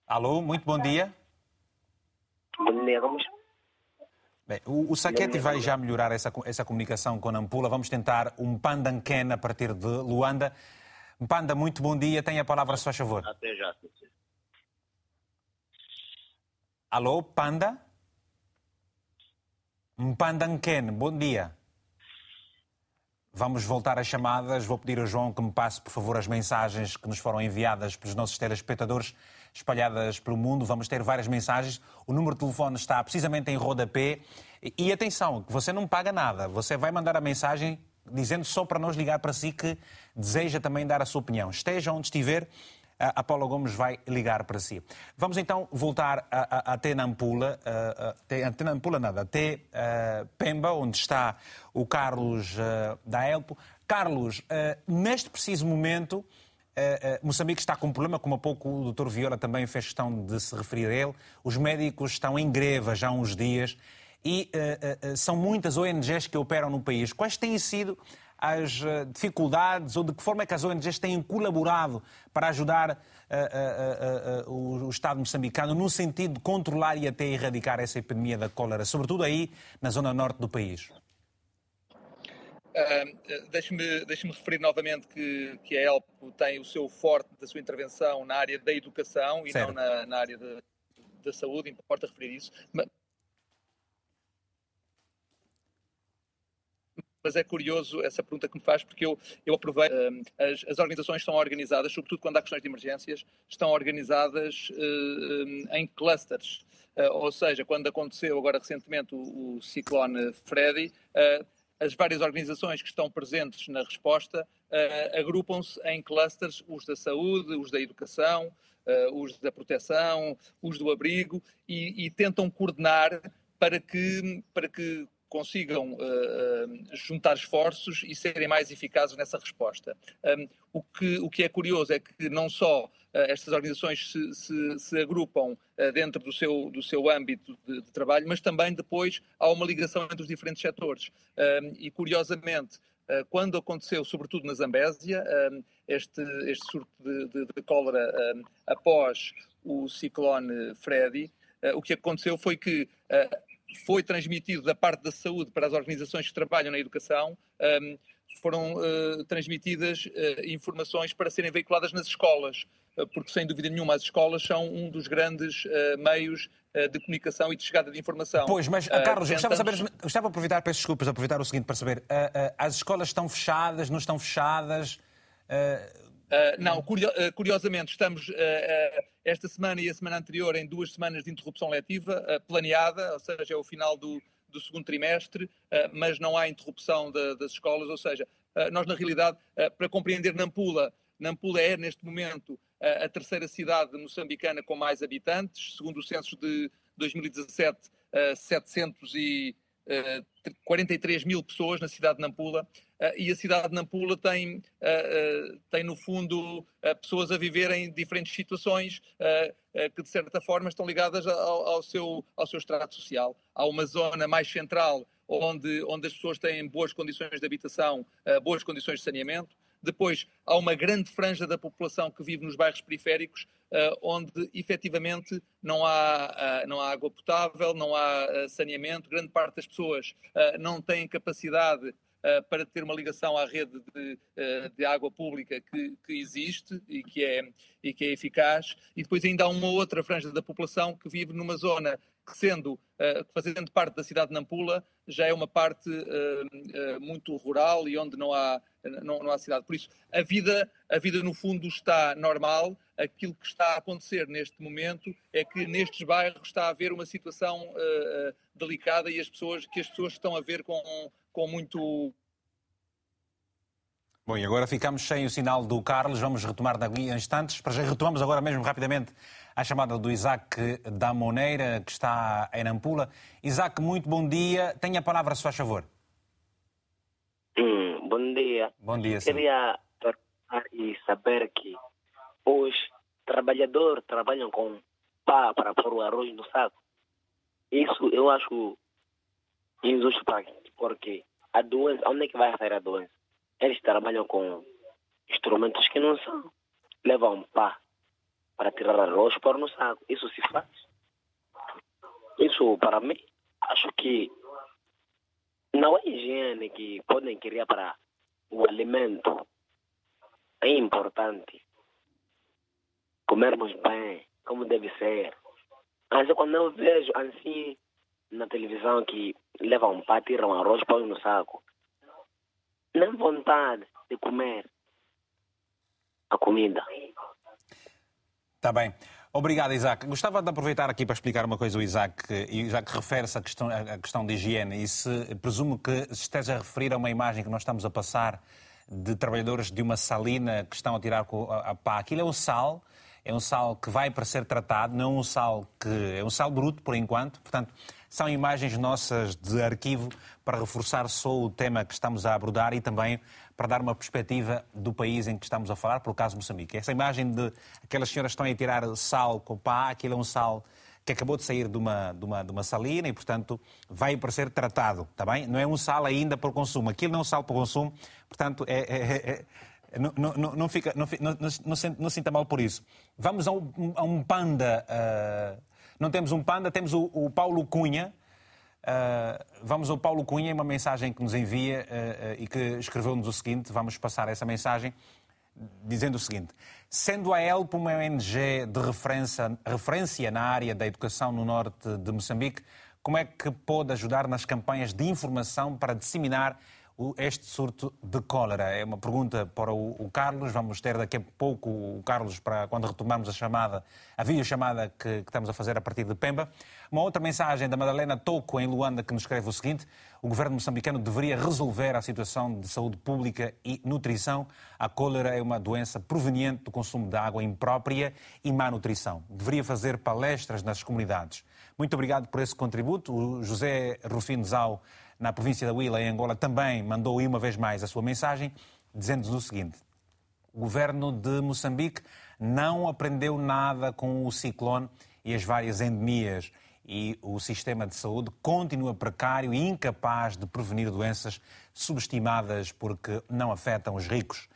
Speaker 1: Alô, muito bom dia.
Speaker 6: Bom dia, vamos.
Speaker 1: Bem, o, o Saquete vai já melhorar essa, essa comunicação com a Nampula. Vamos tentar um Pandanken a partir de Luanda. Mpanda, muito bom dia. Tenha a palavra, se faz favor.
Speaker 7: Até já.
Speaker 1: Alô, Panda? Mpanda Nken, bom dia. Vamos voltar às chamadas. Vou pedir ao João que me passe, por favor, as mensagens que nos foram enviadas pelos nossos telespectadores espalhadas pelo mundo. Vamos ter várias mensagens. O número de telefone está precisamente em rodapé. E atenção, você não paga nada. Você vai mandar a mensagem dizendo só para nós ligar para si que deseja também dar a sua opinião. Esteja onde estiver, a Paula Gomes vai ligar para si. Vamos então voltar até Nampula, até Nampula nada, até Pemba, onde está o Carlos da Elpo. Carlos, neste preciso momento, Moçambique está com um problema, como há pouco o Dr. Viola também fez questão de se referir a ele. Os médicos estão em greve já há uns dias e são muitas ONGs que operam no país. Quais têm sido as dificuldades ou de que forma é que as ONGs têm colaborado para ajudar uh, o Estado moçambicano no sentido de controlar e até erradicar essa epidemia da cólera, sobretudo aí na zona norte do país?
Speaker 2: Uh, Deixe-me deixe referir novamente que, que a ELPO tem o seu forte da sua intervenção na área da educação e certo. não na, na área da saúde, importa referir isso. Mas, mas é curioso essa pergunta que me faz, porque eu, eu aproveito. As, as organizações estão organizadas, sobretudo quando há questões de emergências, estão organizadas uh, em clusters. Uh, ou seja, quando aconteceu agora recentemente o, o ciclone Freddy, uh, as várias organizações que estão presentes na resposta agrupam-se em clusters, os da saúde, os da educação, os da proteção, os do abrigo, e, e tentam coordenar para que, para que consigam uh, juntar esforços e serem mais eficazes nessa resposta. O, que, o que é curioso é que não só uh, estas organizações se, se, se agrupam dentro do seu, do seu âmbito de, de, trabalho, mas também depois há uma ligação entre os diferentes setores. E curiosamente, quando aconteceu, sobretudo na Zambésia, este, este surto de, de, de cólera após o ciclone Freddy, o que aconteceu foi que foi transmitido da parte da saúde para as organizações que trabalham na educação, um, foram uh, transmitidas uh, informações para serem veiculadas nas escolas, uh, porque sem dúvida nenhuma as escolas são um dos grandes meios de comunicação e de chegada de informação.
Speaker 1: Pois, mas Carlos, tentamos... gostava, saber, gostava de aproveitar, peço desculpas, aproveitar o seguinte para saber, as escolas estão fechadas, não estão fechadas?
Speaker 2: Uh, não, uh, curiosamente, estamos uh, esta semana e a semana anterior em duas semanas de interrupção letiva planeada, ou seja, é o final do, do segundo trimestre, mas não há interrupção de, das escolas, ou seja, nós na realidade, para compreender Nampula, Nampula é neste momento a terceira cidade moçambicana com mais habitantes, segundo o censo de 2017, 700 e 43 mil pessoas na cidade de Nampula uh, e a cidade de Nampula tem, uh, tem no fundo, pessoas a viver em diferentes situações que, de certa forma, estão ligadas ao, ao, seu, ao seu estrato social. Há uma zona mais central onde, onde as pessoas têm boas condições de habitação, boas condições de saneamento. Depois, há uma grande franja da população que vive nos bairros periféricos, uh, onde efetivamente não há, uh, não há água potável, não há uh, saneamento. Grande parte das pessoas não têm capacidade para ter uma ligação à rede de, de água pública que, que, existe e que, é, e que é eficaz. E depois ainda há uma outra franja da população que vive numa zona sendo, uh, fazendo parte da cidade de Nampula, já é uma parte uh, muito rural e onde não há, não, não, há cidade. Por isso, a vida, a vida no fundo está normal. Aquilo que está a acontecer neste momento é que nestes bairros está a haver uma situação delicada e as pessoas, que as pessoas estão a ver com, com muito
Speaker 1: Bom, e agora ficamos sem o sinal do Carlos, vamos retomar daqui instantes. Para já retomamos agora mesmo rapidamente a chamada do Isaac da Moneira, que está em Nampula. Isaac, muito bom dia. Tenha a palavra, se faz favor.
Speaker 6: Hum, bom dia.
Speaker 1: Bom dia,
Speaker 6: sim. Queria e saber que os trabalhadores trabalham com pá para pôr o arroz no saco. Isso eu acho injusto porque a doença, onde é que vai sair a doença? Eles trabalham com instrumentos que não são. Levam pá para tirar arroz pôr no saco. Isso se faz. Isso, para mim, acho que não é higiene que podem criar para o alimento. é importante comermos bem, como deve ser. Mas quando eu vejo assim na televisão que levam um pato, tiram arroz, põe no saco, nem vontade de comer a comida.
Speaker 1: Está bem. Obrigado, Isaac. Gostava de aproveitar aqui para explicar uma coisa ao Isaac. Isaac refere-se à questão, à questão de higiene e se presumo que se esteja a referir a uma imagem que nós estamos a passar de trabalhadores de uma salina que estão a tirar a pá. Aquilo é um sal, é um sal que vai para ser tratado, não é um sal que é um sal bruto por enquanto. Portanto, são imagens nossas de arquivo para reforçar só o tema que estamos a abordar e também para dar uma perspectiva do país em que estamos a falar, por caso Moçambique. Essa imagem de aquelas senhoras que estão a tirar sal com pá, aquilo é um sal que acabou de sair de uma, de uma, de uma salina e, portanto, vai para ser tratado, está bem? Não é um sal ainda para o consumo. Aquilo não é um sal para o consumo, portanto, é, é, é, não, não, não, fica, não, não, não, sinta mal por isso. Vamos a um, a um panda. Uh, não temos um panda, temos o, o Paulo Cunha. Uh, vamos ao Paulo Cunha, uma mensagem que nos envia uh, e que escreveu-nos o seguinte: vamos passar essa mensagem dizendo o seguinte: sendo a ELP uma ONG de referência, referência na área da educação no norte de Moçambique, como é que pode ajudar nas campanhas de informação para disseminar este surto de cólera? É uma pergunta para o, Carlos. Vamos ter daqui a pouco o Carlos para quando retomarmos a chamada, a videochamada que, que estamos a fazer a partir de Pemba. Uma outra mensagem da Madalena Toco, em Luanda, que nos escreve o seguinte: o governo moçambicano deveria resolver a situação de saúde pública e nutrição. A cólera é uma doença proveniente do consumo de água imprópria e má nutrição. Deveria fazer palestras nas comunidades. Muito obrigado por esse contributo. O José Rufino Zau na província da Huila, em Angola, também mandou uma vez mais a sua mensagem, dizendo-nos o seguinte: o governo de Moçambique não aprendeu nada com o ciclone e as várias endemias e o sistema de saúde continua precário e incapaz de prevenir doenças subestimadas porque não afetam os ricos.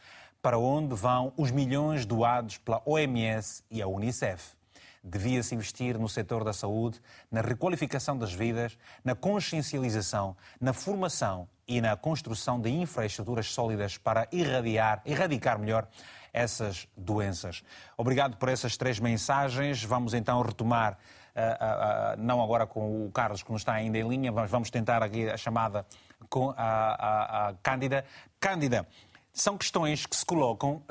Speaker 1: Para onde vão os milhões doados pela OMS e a Unicef? Devia-se investir no setor da saúde, na requalificação das vidas, na consciencialização, na formação e na construção de infraestruturas sólidas para irradiar, erradicar melhor essas doenças. Obrigado por essas três mensagens. Vamos então retomar, uh, uh, uh, não agora com o Carlos, que não está ainda em linha, mas vamos tentar aqui a chamada com a, a, Cândida. Cândida, são questões que se colocam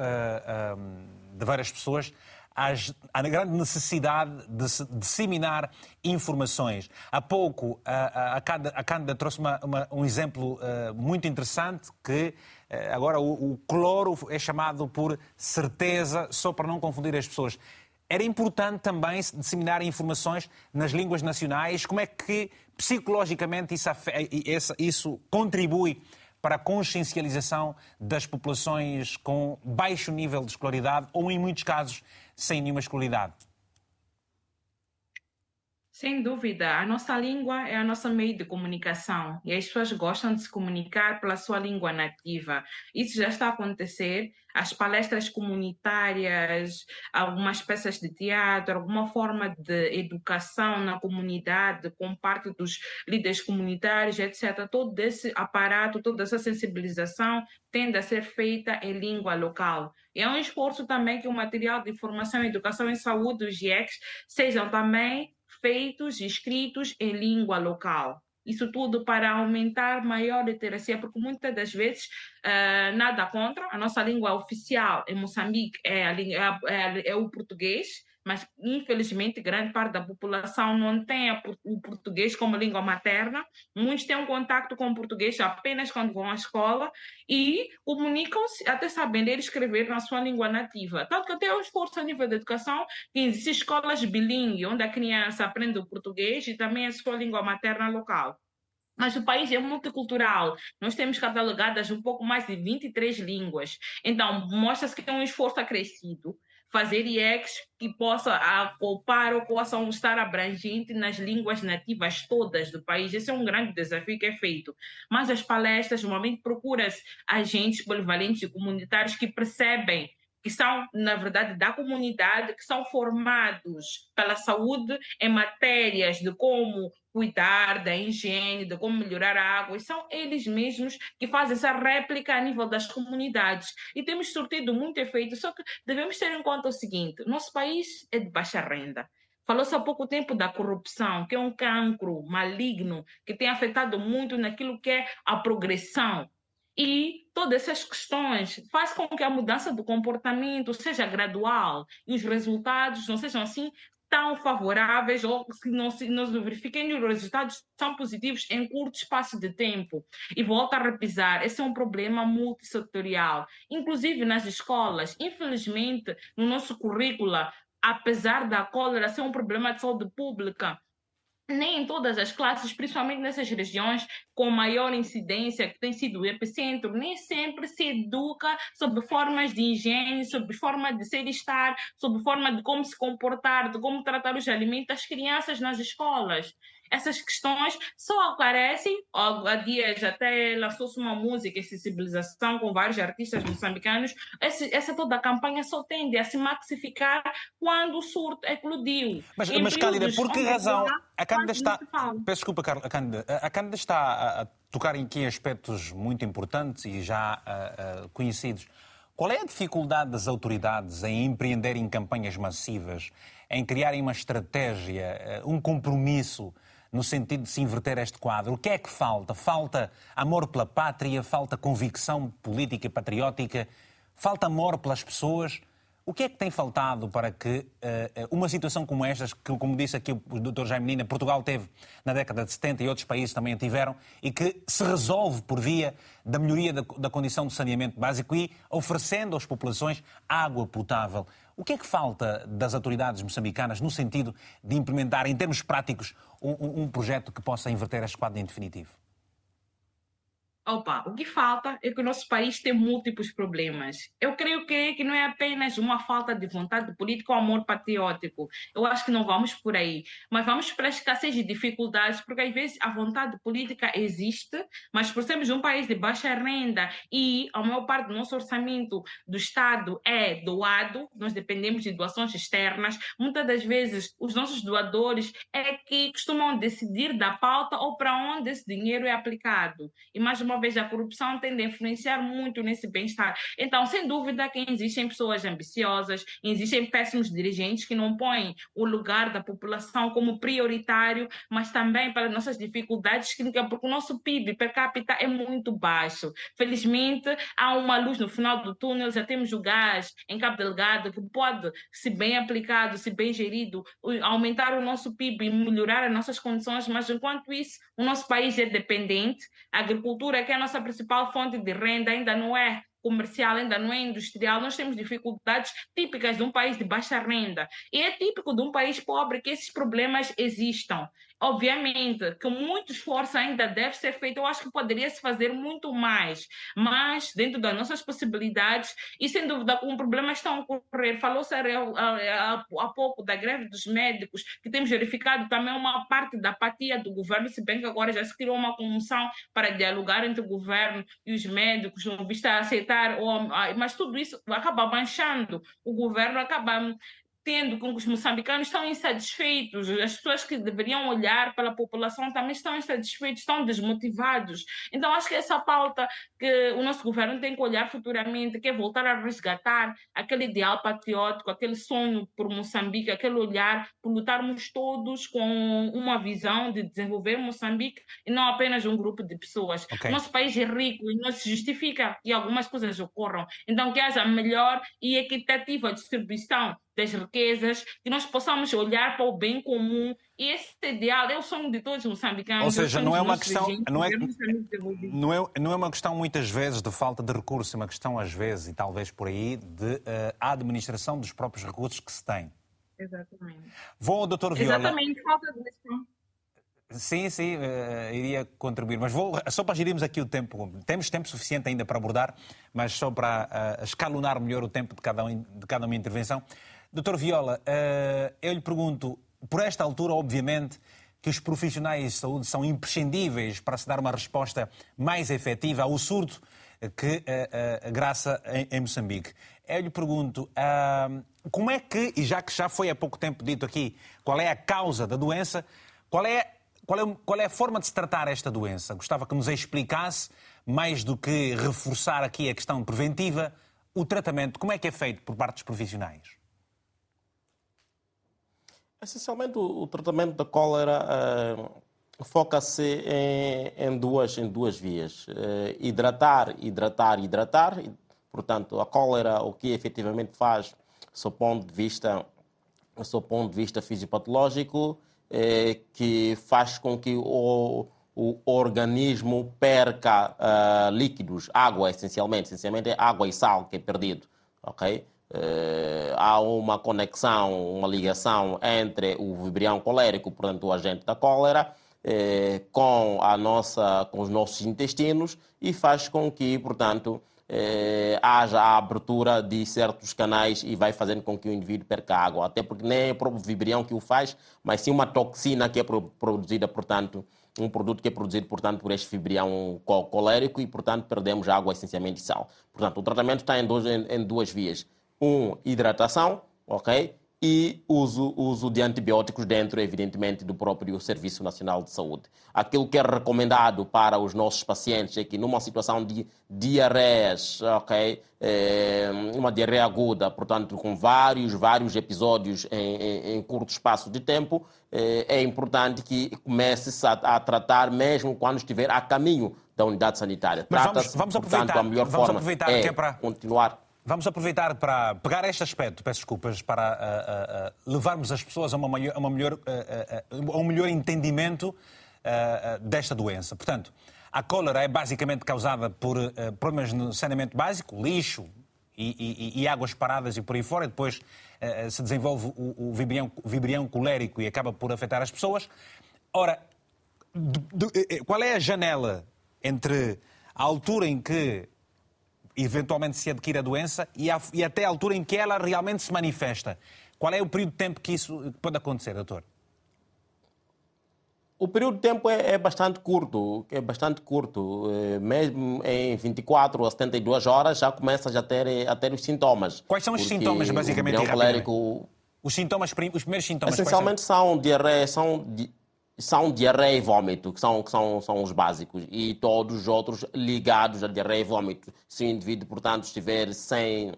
Speaker 1: de várias pessoas às, à grande necessidade de se disseminar informações. Há pouco, a, a, a Cândida trouxe uma, uma, um exemplo uh, muito interessante que uh, agora o, o cloro é chamado por certeza, só para não confundir as pessoas. Era importante também disseminar informações nas línguas nacionais. Como é que psicologicamente isso, isso contribui para a consciencialização das populações com baixo nível de escolaridade ou, em muitos casos, sem nenhuma escolaridade?
Speaker 3: Sem dúvida, a nossa língua é a nossa meio de comunicação e as pessoas gostam de se comunicar pela sua língua nativa. Isso já está a acontecer. As palestras comunitárias, algumas peças de teatro, alguma forma de educação na comunidade, com parte dos líderes comunitários, etc. Todo esse aparato, toda essa sensibilização tende a ser feita em língua local. E é um esforço também que o material de informação, educação e saúde, os GIECs, sejam também feitos e escritos em língua local. Isso tudo para aumentar maior literacia, porque muitas das vezes uh, nada contra, a nossa língua oficial em Moçambique é, a, é, é, é o português, mas infelizmente grande parte da população não tem o português como língua materna. Muitos têm um contato com o português apenas quando vão à escola e comunicam-se até sabendo ler e escrever na sua língua nativa. Tanto que até o esforço a nível da educação, que existem escolas bilíngues, onde a criança aprende o português e também a sua língua materna local. Mas o país é multicultural. Nós temos catalogadas um pouco mais de 23 línguas. Então, mostra-se que é um esforço acrescido fazer IEX que possa poupar ou possam estar abrangente nas línguas nativas todas do país. Esse é um grande desafio que é feito. Mas as palestras, normalmente procura agentes polivalentes e comunitários que percebem que são, na verdade, da comunidade, que são formados pela saúde em matérias de como cuidar da higiene, de como melhorar a água, e são eles mesmos que fazem essa réplica a nível das comunidades. E temos surtido muito efeito, só que devemos ter em conta o seguinte: nosso país é de baixa renda. Falou-se há pouco tempo da corrupção, que é um cancro maligno que tem afetado muito naquilo que é a progressão. E todas essas questões faz com que a mudança do comportamento seja gradual e os resultados não sejam assim tão favoráveis ou que não se, não se verifiquem os resultados são positivos em curto espaço de tempo. E volto a repisar, esse é um problema multissetorial, inclusive nas escolas. Infelizmente, no nosso currículo, apesar da cólera ser um problema de saúde pública, nem em todas as classes, principalmente nessas regiões com maior incidência, que tem sido o epicentro, nem sempre se educa sobre formas de higiene, sobre forma de ser e estar, sobre forma de como se comportar, de como tratar os alimentos das crianças nas escolas essas questões só aparecem. Há dias até lançou-se uma música de sensibilização com vários artistas moçambicanos. Esse, essa toda a campanha só tende a se maxificar quando o surto eclodiu.
Speaker 1: Mas, mas Cândida, por que razão a Cândida está. Peço desculpa, Carla, a Cândida. A Cândida está a, tocar em que aspectos muito importantes e já uh, uh, conhecidos. Qual é a dificuldade das autoridades em empreenderem campanhas massivas, em criarem uma estratégia, um compromisso no sentido de se inverter este quadro? O que é que falta? Falta amor pela pátria, falta convicção política e patriótica, falta amor pelas pessoas. O que é que tem faltado para que uh, uma situação como esta, que, como disse aqui o Dr. Jaime Menina, Portugal teve na década de 70 e outros países também a tiveram, e que se resolve por via da melhoria da, da condição de saneamento básico e oferecendo às populações água potável? O que é que falta das autoridades moçambicanas no sentido de implementar, em termos práticos, um, um projeto que possa inverter este quadro em definitivo?
Speaker 3: Opa, o que falta é que o nosso país tem múltiplos problemas. Eu creio que, que não é apenas uma falta de vontade política ou amor patriótico. Eu acho que não vamos por aí. Mas vamos para a escassez de dificuldades, porque às vezes a vontade política existe, mas por sermos um país de baixa renda e a maior parte do nosso orçamento do Estado é doado, nós dependemos de doações externas, muitas das vezes os nossos doadores é que costumam decidir da pauta ou para onde esse dinheiro é aplicado. E mais uma uma vez, a corrupção tende a influenciar muito nesse bem-estar. Então, sem dúvida que existem pessoas ambiciosas, existem péssimos dirigentes que não põem o lugar da população como prioritário, mas também para nossas dificuldades clínicas, porque o nosso PIB per capita é muito baixo. Felizmente, há uma luz no final do túnel, já temos o gás em Cabo Delgado, que pode, se bem aplicado, se bem gerido, aumentar o nosso PIB e melhorar as nossas condições, mas enquanto isso, o nosso país é dependente, a agricultura que é a nossa principal fonte de renda, ainda não é comercial, ainda não é industrial, nós temos dificuldades típicas de um país de baixa renda. E é típico de um país pobre que esses problemas existam. Obviamente que muito esforço ainda deve ser feito, eu acho que poderia se fazer muito mais, mas dentro das nossas possibilidades, e sem dúvida, com problemas estão a ocorrer. Falou-se há pouco da greve dos médicos, que temos verificado também uma parte da apatia do governo, se bem que agora já se criou uma comissão para dialogar entre o governo e os médicos, não vista a aceitar, mas tudo isso acaba manchando o governo, acaba tendo com que os moçambicanos estão insatisfeitos, as pessoas que deveriam olhar pela população também estão insatisfeitos, estão desmotivados. Então, acho que essa pauta que o nosso governo tem que olhar futuramente, que é voltar a resgatar aquele ideal patriótico, aquele sonho por Moçambique, aquele olhar por lutarmos todos com uma visão de desenvolver Moçambique e não apenas um grupo de pessoas. Okay. Nosso país é rico e não se justifica que algumas coisas ocorram. Então, que haja melhor e equitativa distribuição das riquezas, que nós possamos olhar para o bem comum. E esse ideal é o sonho de todos os moçambicanos.
Speaker 1: Ou seja, não é uma questão. Não é, não, é, não é uma questão muitas vezes de falta de recursos, é uma questão, às vezes, e talvez por aí, de uh, administração dos próprios recursos que se tem.
Speaker 3: Exatamente.
Speaker 1: Vou ao Dr. Viola.
Speaker 3: Exatamente, falta de gestão.
Speaker 1: Sim, sim, uh, iria contribuir. Mas vou, só para gerirmos aqui o tempo, temos tempo suficiente ainda para abordar, mas só para uh, escalonar melhor o tempo de cada, um, de cada uma intervenção. Doutor Viola, uh, eu lhe pergunto, por esta altura, obviamente, que os profissionais de saúde são imprescindíveis para se dar uma resposta mais efetiva ao surto que uh, uh, graça em, Moçambique. eu lhe pergunto, uh, como é que, e já que já foi há pouco tempo dito aqui, qual é a causa da doença, qual é, qual é, qual é a forma de se tratar esta doença? Gostava que nos explicasse, mais do que reforçar aqui a questão preventiva, o tratamento, como é que é feito por parte dos profissionais?
Speaker 4: Essencialmente, o, tratamento da cólera uh, foca-se em, em, duas, em duas vias. Uh, hidratar, hidratar, hidratar. Portanto, a cólera, o que efetivamente faz, do ponto de vista, do seu ponto de vista fisiopatológico, é que faz com que o, o organismo perca uh, líquidos, água essencialmente, essencialmente é água e sal que é perdido, ok? Uh, há uma conexão, uma ligação entre o vibrião colérico, portanto o agente da cólera, uh, com a nossa, com os nossos intestinos e faz com que, portanto, eh, haja a abertura de certos canais e vai fazendo com que o indivíduo perca água. Até porque nem é o próprio vibrião que o faz, mas sim uma toxina que é produzida, portanto, um produto que é produzido, portanto, por este fibrião colérico e, portanto, perdemos água, essencialmente sal. Portanto, o tratamento está em, em, em duas vias. Um, hidratação, ok? e uso, uso de antibióticos dentro, evidentemente, do próprio Serviço Nacional de Saúde. Aquilo que é recomendado para os nossos pacientes é que, numa situação de diarreias, ok, é, uma diarreia aguda, portanto, com vários, vários episódios em, em, em curto espaço de tempo, é, é importante que comece-se a, a, tratar mesmo quando estiver a caminho da unidade sanitária.
Speaker 1: Mas vamos, vamos portanto, aproveitar, a melhor vamos forma aproveitar
Speaker 4: é,
Speaker 1: que é para...
Speaker 4: continuar
Speaker 1: Vamos aproveitar para pegar este aspecto, peço desculpas, para uh, uh, levarmos as pessoas a, uma maior, a, uma melhor, a um melhor entendimento desta doença. Portanto, a cólera é basicamente causada por problemas no saneamento básico, lixo e, e, e, águas paradas e por aí fora, e depois se desenvolve o, o vibrião, vibrião colérico e acaba por afetar as pessoas. Ora, qual é a janela entre a altura em que eventualmente se adquire a doença e, a, e até a altura em que ela realmente se manifesta. Qual é o período de tempo que isso pode acontecer, doutor?
Speaker 4: O período de tempo é, é, bastante curto, é bastante curto. É, mesmo em 24 a 72 horas já começa a ter, a ter os sintomas.
Speaker 1: Quais são os sintomas, basicamente? Colérico, os sintomas, os primeiros sintomas?
Speaker 4: Essencialmente são? são diarreia, são são diarreia e vômito, que são, que são, são os básicos, e todos os outros ligados a diarreia e vômito. Se o indivíduo, portanto, estiver sem,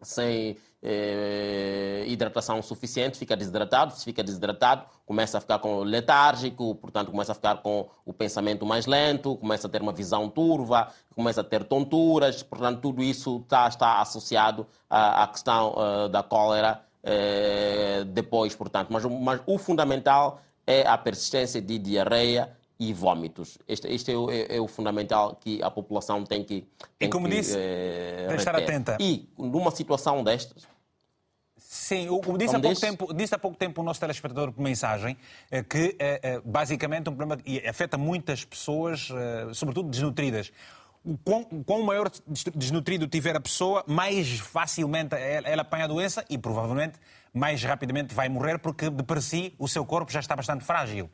Speaker 4: sem eh, hidratação suficiente, fica desidratado. Se fica desidratado, começa a ficar com letárgico, portanto, começa a ficar com o pensamento mais lento, começa a ter uma visão turva, começa a ter tonturas. Portanto, tudo isso está, está associado à, à questão uh, da cólera eh, depois, portanto. Mas, mas o fundamental é a persistência de diarreia e vômitos. Este, este é, o, é, é, o, fundamental que a população tem que. Tem
Speaker 1: e como
Speaker 4: que,
Speaker 1: disse, é, estar atenta.
Speaker 4: E numa situação destas.
Speaker 1: Sim, o, disse, há pouco tempo, disse há pouco tempo o nosso telespectador por mensagem eh, que é, basicamente um problema e afeta muitas pessoas, sobretudo desnutridas. Quão, quão maior desnutrido tiver a pessoa, mais facilmente ela, ela apanha a doença e provavelmente mais rapidamente vai morrer porque de per si o seu corpo já está bastante frágil.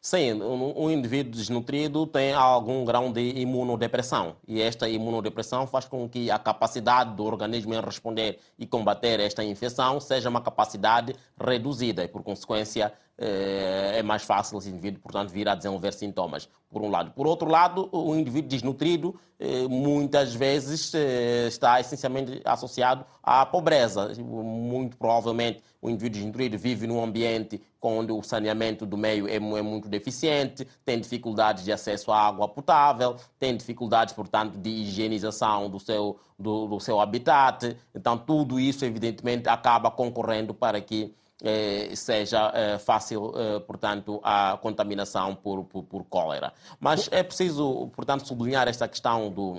Speaker 4: Sim, um indivíduo desnutrido tem algum grau de imunodepressão e esta imunodepressão faz com que a capacidade do organismo em responder e combater esta infecção seja uma capacidade reduzida e, por consequência, é mais fácil esse indivíduo, portanto, vir a desenvolver sintomas, por um lado. Por outro lado, o indivíduo desnutrido eh, muitas vezes eh, está essencialmente associado à pobreza. Muito provavelmente o indivíduo desnutrido vive num ambiente onde o saneamento do meio é, é muito deficiente, tem dificuldades de acesso à água potável, tem dificuldades, portanto, de higienização do seu, do, do seu habitat. Então, tudo isso, evidentemente, acaba concorrendo para que eh, seja eh, fácil, eh, portanto, a contaminação por, por, por, cólera. Mas é preciso, portanto, sublinhar esta questão do,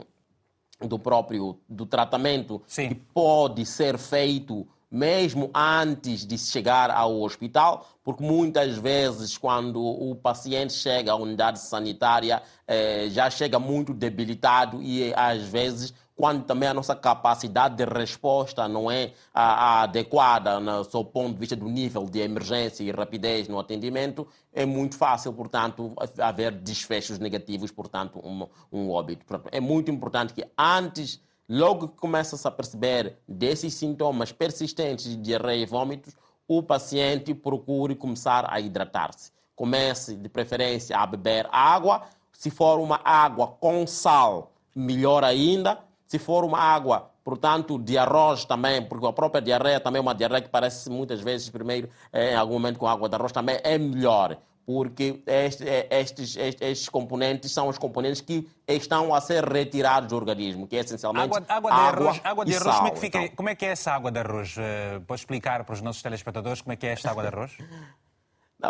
Speaker 4: do próprio do tratamento
Speaker 1: Sim.
Speaker 4: que pode ser feito mesmo antes de chegar ao hospital, porque muitas vezes, quando o paciente chega à unidade sanitária, eh, já chega muito debilitado e, às vezes, quando também a nossa capacidade de resposta não é a, a adequada no seu ponto de vista do nível de emergência e rapidez no atendimento, é muito fácil, portanto, haver desfechos negativos, portanto, um, um óbito. Portanto, é muito importante que antes Logo que começa-se a perceber desses sintomas persistentes de diarreia e vômitos, o paciente procure começar a hidratar-se. Comece, de preferência, a beber água. Se for uma água com sal, melhor ainda. Se for uma água, portanto, de arroz também, porque a própria diarreia também é uma diarreia que parece muitas vezes, primeiro, eh, em algum momento com água de arroz, também é melhor porque estes, estes, estes, componentes são os componentes que estão a ser retirados do organismo, que é essencialmente água, água de água arroz. Água de arroz,
Speaker 1: como, é que fica, então. como é que é essa água de arroz? Uh, pode explicar para os nossos telespectadores como é que é esta água de arroz?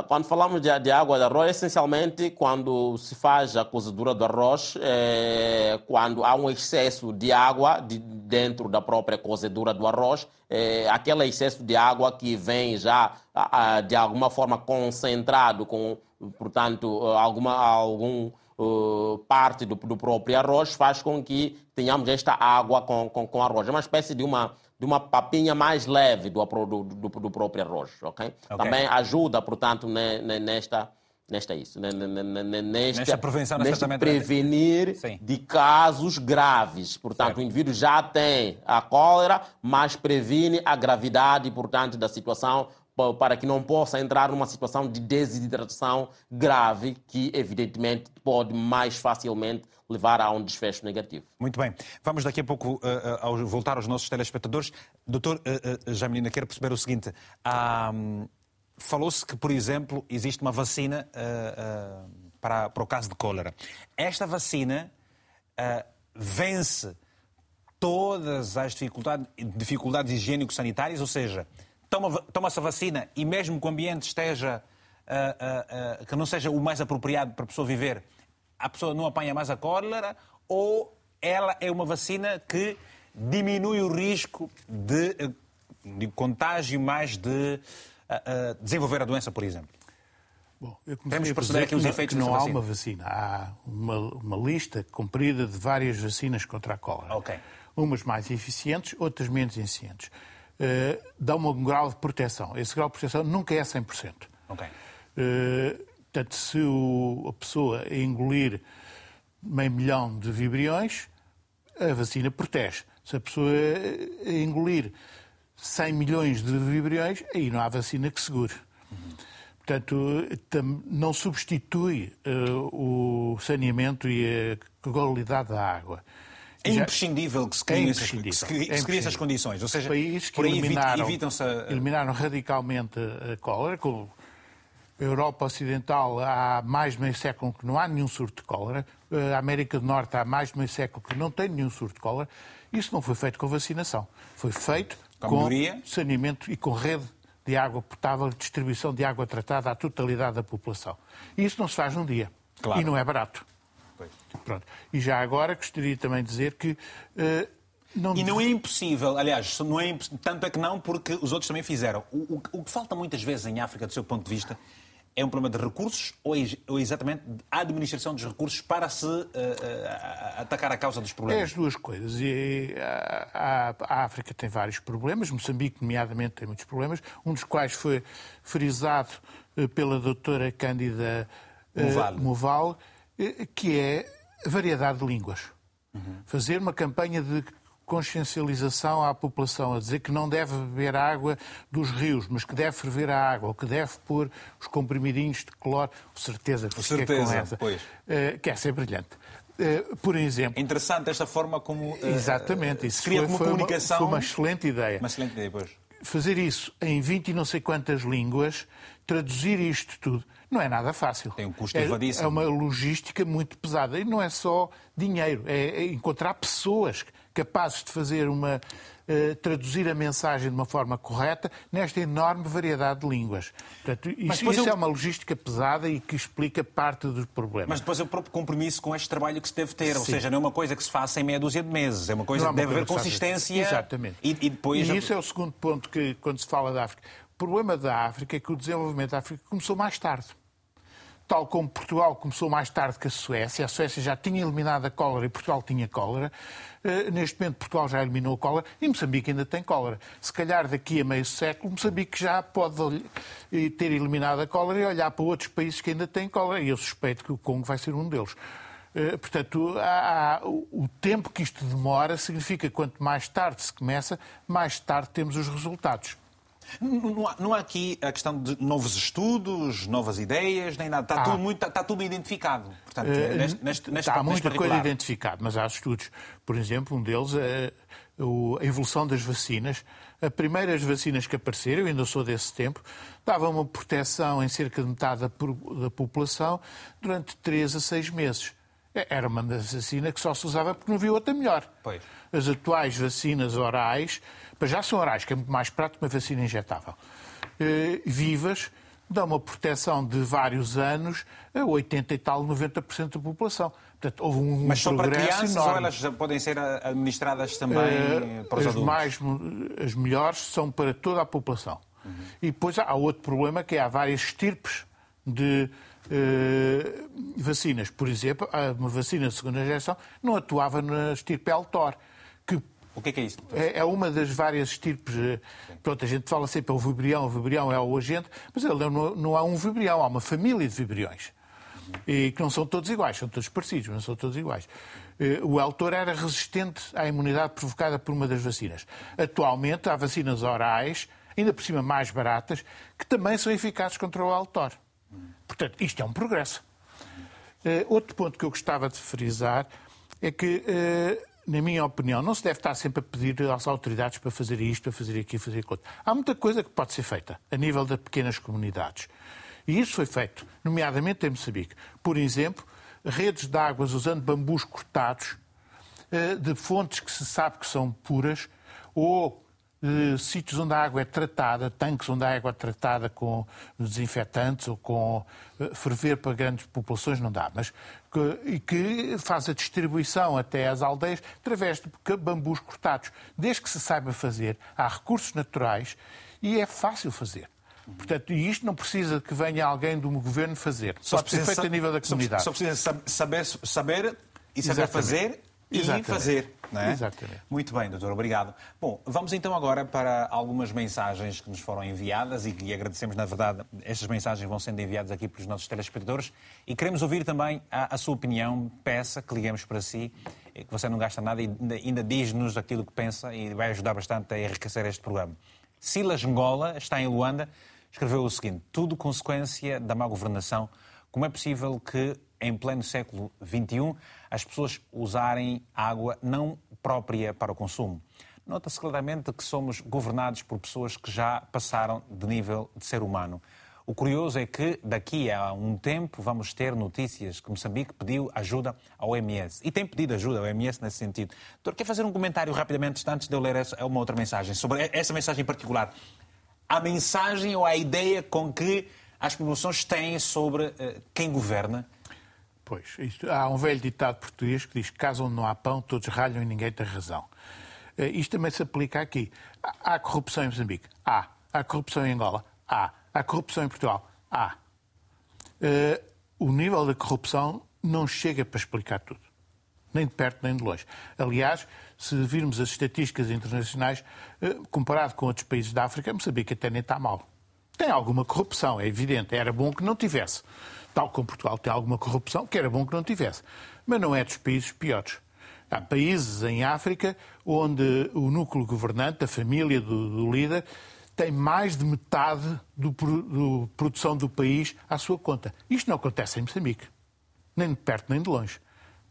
Speaker 4: Quando falamos de, de, água de arroz, essencialmente quando se faz a cozedura do arroz, é, quando há um excesso de água de, dentro da própria cozedura do arroz, é, aquele excesso de água que vem já a, a, de alguma forma concentrado com, portanto, alguma algum uh, parte do, do, próprio arroz faz com que tenhamos esta água com, com, com arroz. É uma espécie de uma de uma papinha mais leve do, do, do, do próprio arroz, ok? okay? Também ajuda, portanto, nesta nesta isso, nesta,
Speaker 1: nesta prevenção,
Speaker 4: nesta prevenir Sim. de casos graves. Portanto, certo. o indivíduo já tem a cólera, mas previne a gravidade, portanto, da situação para que não possa entrar numa situação de desidratação grave que, evidentemente, pode mais facilmente levar a um desfecho negativo.
Speaker 1: Muito bem. Vamos daqui a pouco uh, voltar aos nossos telespectadores. Doutor uh, uh, Jamelina, quero perceber o seguinte. Falou-se que, por exemplo, existe uma vacina para, para o caso de cólera. Esta vacina vence todas as dificuldades, dificuldades higiênico-sanitárias, ou seja, toma, toma-se a vacina e mesmo que o ambiente esteja, uh, uh, uh, que não seja o mais apropriado para a pessoa viver, a pessoa não apanha mais a cólera ou ela é uma vacina que diminui o risco de, de contágio mais de desenvolver a doença, por exemplo?
Speaker 5: Bom, eu Temos que perceber aqui os efeitos não, não há uma vacina. Há uma, uma, lista comprida de várias vacinas contra a cólera.
Speaker 1: Okay.
Speaker 5: Umas mais eficientes, outras menos eficientes. Uh, dá um grau de proteção. Esse grau de proteção nunca é 100%.
Speaker 1: Okay.
Speaker 5: Uh, portanto, se o, a pessoa engolir meio milhão de vibriões, a vacina protege. Se a pessoa engolir 100 milhões de vibriões, aí não há vacina que segure. Uhum. Portanto, não substitui uh, o saneamento e a qualidade da água.
Speaker 1: É imprescindível que se criem, é essas, que se criem, é essas condições. Ou seja,
Speaker 5: países que eliminaram, a... eliminaram radicalmente a cólera, a Europa Ocidental há mais de meio século que não há nenhum surto de cólera, a América do Norte há mais de meio século que não tem nenhum surto de cólera, isso não foi feito com vacinação. Foi feito com, com saneamento e com rede de água potável, distribuição de água tratada à totalidade da população. E isso não se faz num dia. Claro. E não é barato. Pronto. E já agora gostaria também de dizer que. Uh,
Speaker 1: não... E não é impossível, aliás, não é imp... tanto é que não, porque os outros também fizeram. O, o, o, que falta muitas vezes em África, do seu ponto de vista, é um problema de recursos ou, é, ou exatamente a administração dos recursos para se uh, uh, atacar a causa dos problemas?
Speaker 5: É as duas coisas. E a, a, a, África tem vários problemas, Moçambique, nomeadamente, tem muitos problemas, um dos quais foi frisado pela doutora Cândida Moval eh, que é variedade de línguas. Uhum. Fazer uma campanha de consciencialização à população, a dizer que não deve beber água dos rios, mas que deve ferver a água, ou que deve pôr os comprimidinhos de cloro, certeza que
Speaker 1: certeza,
Speaker 5: com essa,
Speaker 1: pois.
Speaker 5: Uh, que essa é brilhante. Uh, por exemplo.
Speaker 1: Interessante esta forma como. Uh,
Speaker 5: Exatamente, isso
Speaker 1: cria
Speaker 5: foi,
Speaker 1: uma
Speaker 5: foi
Speaker 1: comunicação.
Speaker 5: Uma, foi uma excelente ideia.
Speaker 1: Uma excelente ideia, pois.
Speaker 5: Fazer isso em 20 e não sei quantas línguas, traduzir isto tudo não é nada fácil.
Speaker 1: Tem um custo elevadíssimo.
Speaker 5: É, é uma logística muito pesada. E não é só dinheiro, é, é encontrar pessoas capazes de fazer uma. Uh, traduzir a mensagem de uma forma correta nesta enorme variedade de línguas. Portanto, isso, isso eu... é uma logística pesada e que explica parte dos problemas.
Speaker 1: Mas depois é o próprio compromisso com este trabalho que se deve ter, Sim. ou seja, não é uma coisa que se faça em meia dúzia de meses, é uma coisa é uma que deve haver consistência.
Speaker 5: Exatamente.
Speaker 1: E, e, depois...
Speaker 5: e isso é o segundo ponto que, quando se fala da África. O problema da África é que o desenvolvimento da África começou mais tarde tal como Portugal começou mais tarde que a Suécia, a Suécia já tinha eliminado a cólera e Portugal tinha cólera, uh, neste momento Portugal já eliminou a cólera e Moçambique ainda tem cólera. Se calhar daqui a meio século Moçambique já pode ter eliminado a cólera e olhar para outros países que ainda têm cólera e eu suspeito que o Congo vai ser um deles. Uh, portanto, há, há, o tempo que isto demora significa que quanto mais tarde se começa, mais tarde temos os resultados.
Speaker 1: Não há, não há, aqui a questão de novos estudos, novas ideias, nem nada. Está, ah. tudo, muito, está, está, tudo identificado.
Speaker 5: Portanto, uh, neste, neste, neste está muita coisa identificada, mas há estudos. Por exemplo, um deles é a evolução das vacinas. As primeiras vacinas que apareceram, eu ainda sou desse tempo, davam uma proteção em cerca de metade da, da população durante 3 a 6 meses. Era uma vacina que só se usava porque não havia outra melhor.
Speaker 1: Pois.
Speaker 5: As atuais vacinas orais já são orais, que é muito mais prático uma vacina injetável. Uh, vivas, dão uma proteção de vários anos a 80 e tal, 90% da população. Portanto, houve um
Speaker 1: Mas
Speaker 5: só
Speaker 1: para crianças
Speaker 5: enorme.
Speaker 1: ou elas podem ser administradas também uh, para os
Speaker 5: as
Speaker 1: adultos?
Speaker 5: Mais, as melhores são para toda a população. Uhum. E depois há outro problema que é, há várias estirpes de uh, vacinas. Por exemplo, uma vacina de segunda geração não atuava na estirpe Altor
Speaker 1: o que é, que é isso?
Speaker 5: É, é, uma das várias estirpes. Eh, pronto, a gente fala sempre é o vibrião, o vibrião é o agente, mas ele não, não há um vibrião, há uma família de vibriões. E que não são todos iguais, são todos parecidos, mas não são todos iguais. Eh, o Eltor era resistente à imunidade provocada por uma das vacinas. Atualmente há vacinas orais, ainda por cima mais baratas, que também são eficazes contra o Eltor. Portanto, isto é um progresso. Eh, outro ponto que eu gostava de frisar é que na minha opinião, não se deve estar sempre a pedir às autoridades para fazer isto, para fazer aquilo, fazer aquilo. Há muita coisa que pode ser feita a nível das pequenas comunidades. E isso foi feito, nomeadamente em Moçambique. Por exemplo, redes de águas usando bambus cortados, eh, de fontes que se sabe que são puras, ou sítios onde a água é tratada, tanques onde a água é tratada com desinfetantes ou com eh, ferver para grandes populações, não dá. Mas que, e que faz a distribuição até às aldeias através de bambus cortados. Desde que se saiba fazer, há recursos naturais e é fácil fazer. Portanto, e isto não precisa que venha alguém do governo fazer. Só Pode ser feito a nível da comunidade.
Speaker 1: Só, precisa saber, saber e saber Exatamente. fazer e Exatamente. fazer. Não é?
Speaker 5: Exatamente.
Speaker 1: Muito bem, doutor, obrigado. Bom, vamos então agora para algumas mensagens que nos foram enviadas e que agradecemos, na verdade, estas mensagens vão sendo enviadas aqui pelos nossos telespectadores e queremos ouvir também a, a sua opinião, peça que ligamos para si, que você não gasta nada e ainda, ainda diz-nos aquilo que pensa e vai ajudar bastante a enriquecer este programa. Silas Ngola está em Luanda, escreveu o seguinte: tudo consequência da má governação. Como é possível que em pleno século XXI, as pessoas usarem água não própria para o consumo. Nota-se claramente que somos governados por pessoas que já passaram de nível de ser humano. O curioso é que daqui a um tempo vamos ter notícias que Moçambique pediu ajuda ao OMS. E tem pedido ajuda ao OMS nesse sentido. Doutor, quer fazer um comentário rapidamente antes de eu ler uma outra mensagem, sobre essa mensagem em particular? A mensagem ou a ideia com que as populações têm sobre uh, quem governa
Speaker 5: Pois, isto, há um velho ditado português que diz que casa onde não há pão, todos ralham e ninguém tem razão. Uh, isto também se aplica aqui. Há, há corrupção em Moçambique? Há. Há corrupção em Angola? Há. Há corrupção em Portugal? Há. Uh, o nível da corrupção não chega para explicar tudo. Nem de perto, nem de longe. Aliás, se virmos as estatísticas internacionais, uh, comparado com outros países da África, Moçambique até nem está mal. Tem alguma corrupção, é evidente. Era bom que não tivesse tal como Portugal tem alguma corrupção, que era bom que não tivesse. Mas não é dos países piores. Há países em África onde o núcleo governante, a família do, do líder, tem mais de metade da produção do país à sua conta. Isto não acontece em Moçambique. Nem de perto nem de longe.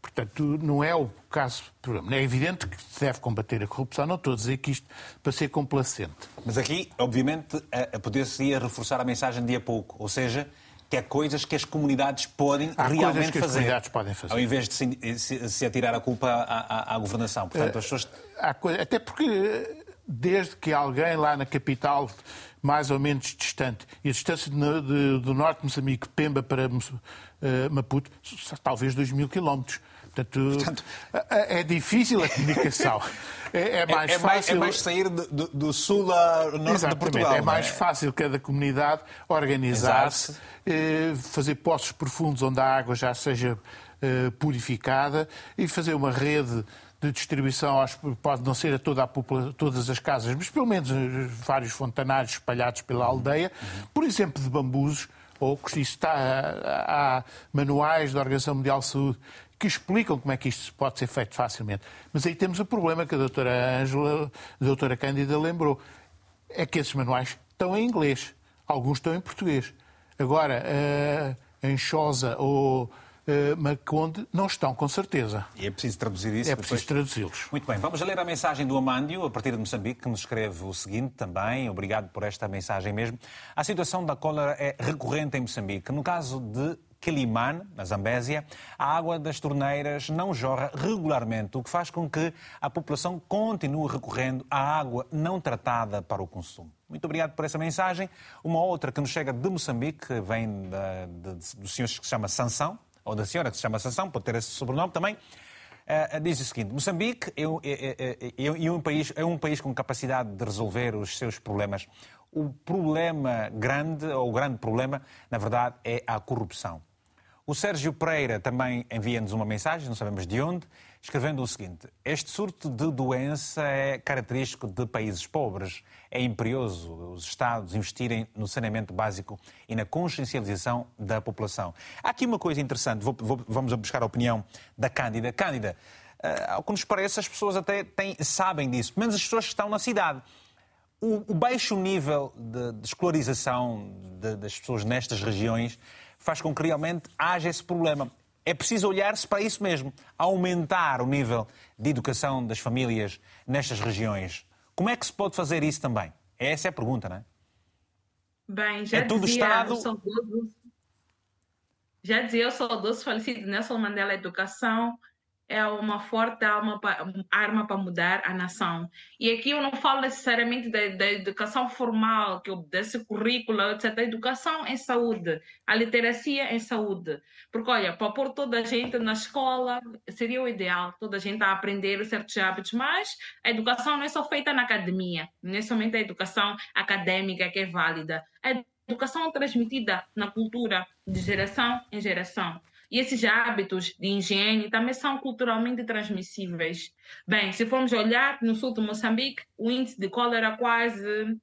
Speaker 5: Portanto, não é o caso. É evidente que se deve combater a corrupção, não estou a dizer que isto para ser complacente.
Speaker 1: Mas aqui, obviamente, a poder-se reforçar a mensagem de a pouco. Ou seja, que é coisas que as comunidades podem
Speaker 5: Há
Speaker 1: realmente
Speaker 5: que
Speaker 1: fazer.
Speaker 5: As comunidades podem fazer.
Speaker 1: Ao invés de se, se, se atirar a culpa à, à, à governação. Portanto, as pessoas...
Speaker 5: Coisa, até porque desde que alguém lá na capital, mais ou menos distante, e a distância de, de, do norte de Moçambique, Pemba para uh, Maputo, talvez 2 mil quilómetros. Portanto, Portanto, é, é difícil a comunicação.
Speaker 1: É, é mais é, é fácil. Mais, é mais sair do, do sul a norte de Portugal.
Speaker 5: É mais fácil cada comunidade organizar-se, eh, fazer poços profundos onde a água já seja eh, purificada e fazer uma rede de distribuição, pode não ser a toda a todas as casas, mas pelo menos eh, vários fontanários espalhados pela aldeia, por exemplo, de bambus ou que está, há manuais da Organização Mundial de Saúde que explicam como é que isto pode ser feito facilmente. Mas aí temos o problema que a doutora Ângela, a doutora Cândida lembrou. É que esses manuais estão em inglês, alguns estão em português. Agora, uh, em Chosa ou uh, Maconde não estão, com certeza.
Speaker 1: E é preciso traduzir isso?
Speaker 5: É preciso traduzi-los.
Speaker 1: Muito bem, vamos ler a mensagem do Amândio, a partir de Moçambique, que nos escreve o seguinte também. Obrigado por esta mensagem mesmo. A situação da cólera é recorrente em Moçambique. No caso de Quelimane, na Zambésia, a água das torneiras não jorra regularmente, o que faz com que a população continue recorrendo à água não tratada para o consumo. Muito obrigado por essa mensagem. Uma outra que nos chega de Moçambique, vem da, de, do senhor que se chama Sansão, ou da senhora que se chama Sansão, pode ter esse sobrenome também. Uh, diz o seguinte: Moçambique é, é, é, é, um país, é um país com capacidade de resolver os seus problemas. O problema grande, ou o grande problema, na verdade, é a corrupção. O Sérgio Pereira também envia-nos uma mensagem, não sabemos de onde, escrevendo o seguinte: Este surto de doença é característico de países pobres. É imperioso os Estados investirem no saneamento básico e na consciencialização da população. Há aqui uma coisa interessante, vou, vou, vamos buscar a opinião da Cândida. Cândida, uh, ao que nos parece, as pessoas até têm, sabem disso, menos as pessoas que estão na cidade. O, o baixo nível de, de escolarização de, das pessoas nestas regiões faz com que realmente haja esse problema. É preciso olhar-se para isso mesmo, aumentar o nível de educação das famílias nestas regiões. Como é que se pode fazer isso também? Essa é a pergunta, não é?
Speaker 3: Bem, já é tudo dizia Estado... saudoso, já dizia o saudoso falecido Nelson Mandela Educação é uma forte arma para mudar a nação. E aqui eu não falo necessariamente da, da educação formal, que desse currículo, etc. A educação em saúde, a literacia em saúde. Porque, olha, para pôr toda a gente na escola seria o ideal, toda a gente a aprender certos hábitos, mas a educação não é só feita na academia, não é somente a educação acadêmica que é válida. A educação é transmitida na cultura de geração em geração. E esses hábitos de higiene também são culturalmente transmissíveis. Bem, se formos olhar no sul de Moçambique, o índice de cólera quase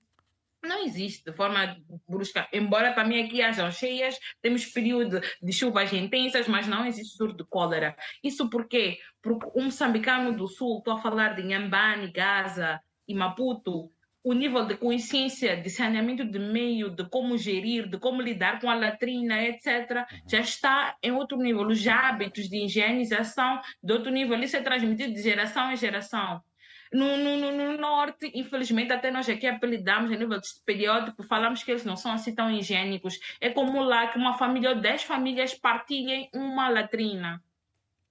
Speaker 3: não existe de forma brusca. Embora também aqui hajam cheias, temos período de chuvas intensas, mas não existe surto de cólera. Isso por quê? Porque um moçambicano do sul, estou a falar de Nhambane, Gaza e Maputo, o nível de consciência de saneamento de meio, de como gerir, de como lidar com a latrina, etc., uhum. já está em outro nível. Os hábitos de higienização de outro nível. Isso é transmitido de geração em geração. No, no, no, norte, infelizmente, até nós aqui apelidamos a nível de periódico, falamos que eles não são assim tão higiênicos. É como lá que uma família ou dez famílias partilhem uma latrina.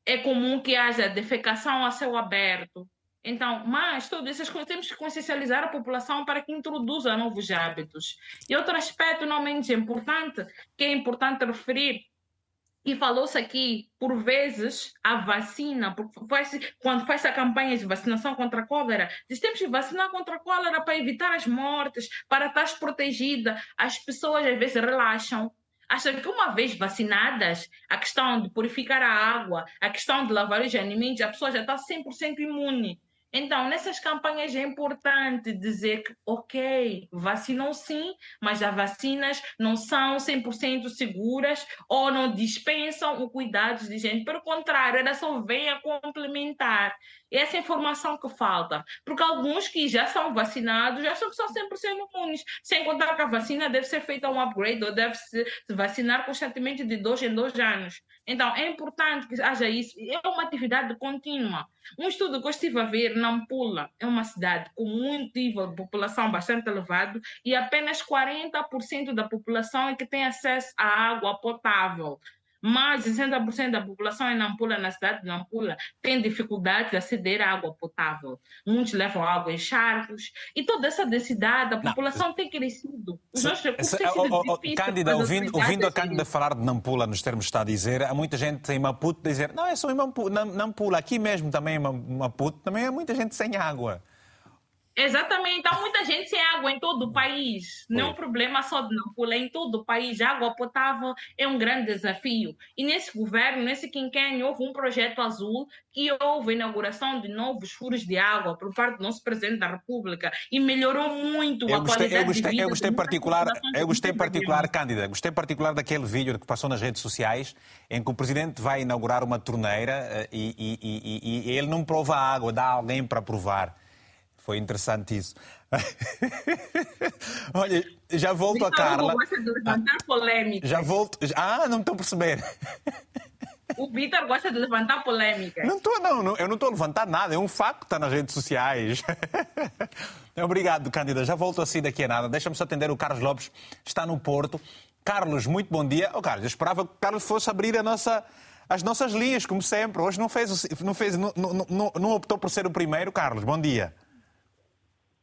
Speaker 3: É comum que haja defecação a céu aberto então, mas todas essas coisas temos que consciencializar a população para que introduza novos hábitos. E outro aspecto não menos importante, que é importante referir, e falou-se aqui, por vezes, a vacina, faz, quando faz a campanha de vacinação contra a cólera, diz temos que vacinar contra a cólera para evitar as mortes, para estar protegida. As pessoas às vezes relaxam, acham que uma vez vacinadas, a questão de purificar a água, a questão de lavar os alimentos, a pessoa já está 100% imune. Então, nessas campanhas é importante dizer que, ok, vacinam sim, mas as vacinas não são 100% seguras ou não dispensam o cuidado de gente. Pelo contrário, ela só vem a complementar. Essa informação que falta. Porque alguns que já são vacinados já são 100% imunes. Sem contar que a vacina deve ser feita um upgrade ou deve se vacinar constantemente de dois em dois anos. Então, é importante que haja isso. É uma atividade contínua. Um estudo que eu estive a ver, Nampula é uma cidade com um nível de população bastante elevado e apenas 40% da população é que tem acesso à água potável mais de 60% da população em Nampula, na cidade de Nampula, tem dificuldade de aceder à água potável. Muitos levam água em charcos. E toda essa densidade, a população não. tem crescido. Os nossos recursos têm sido oh, oh,
Speaker 1: Cândida, ouvindo, ouvindo a Cândida falar de Nampula, nos termos que está a dizer, há muita gente em Maputo dizer, não, é só em Nampula, aqui mesmo também em Maputo, também há muita gente sem água.
Speaker 3: Exatamente. Há muita gente sem água em todo o país. Não é um problema só de Nampula, em todo o país. A água potável é um grande desafio. E nesse governo, nesse quinquênio, houve um projeto azul que houve a inauguração de novos furos de água por parte do nosso presidente da República e melhorou muito
Speaker 1: eu
Speaker 3: a
Speaker 1: gostei,
Speaker 3: qualidade
Speaker 1: eu gostei,
Speaker 3: de vida.
Speaker 1: Eu gostei particular, eu gostei particular,
Speaker 3: Cândida.
Speaker 1: Cândida, gostei particular daquele vídeo que passou nas redes sociais em que o presidente vai inaugurar uma torneira eh, e, e, e, e ele não prova a água, dá alguém para provar. Foi interessante isso. Olha, já volto a
Speaker 3: Vitor Hugo
Speaker 1: Carla.
Speaker 3: gosta de levantar polêmica.
Speaker 1: Já volto. Ah, não estou a perceber.
Speaker 3: O Vitor gosta de levantar polêmica.
Speaker 1: Não estou, não, eu não estou a levantar nada, é um facto que está nas redes sociais. Obrigado, Cândida. Já volto assim daqui a nada. Deixa-me só atender o Carlos Lopes, está no Porto. Carlos, muito bom dia. Oh, Carlos, eu esperava que o Carlos fosse abrir a nossa, as nossas linhas, como sempre. Hoje não fez, não, fez não, não, não optou por ser o primeiro. Carlos, bom dia.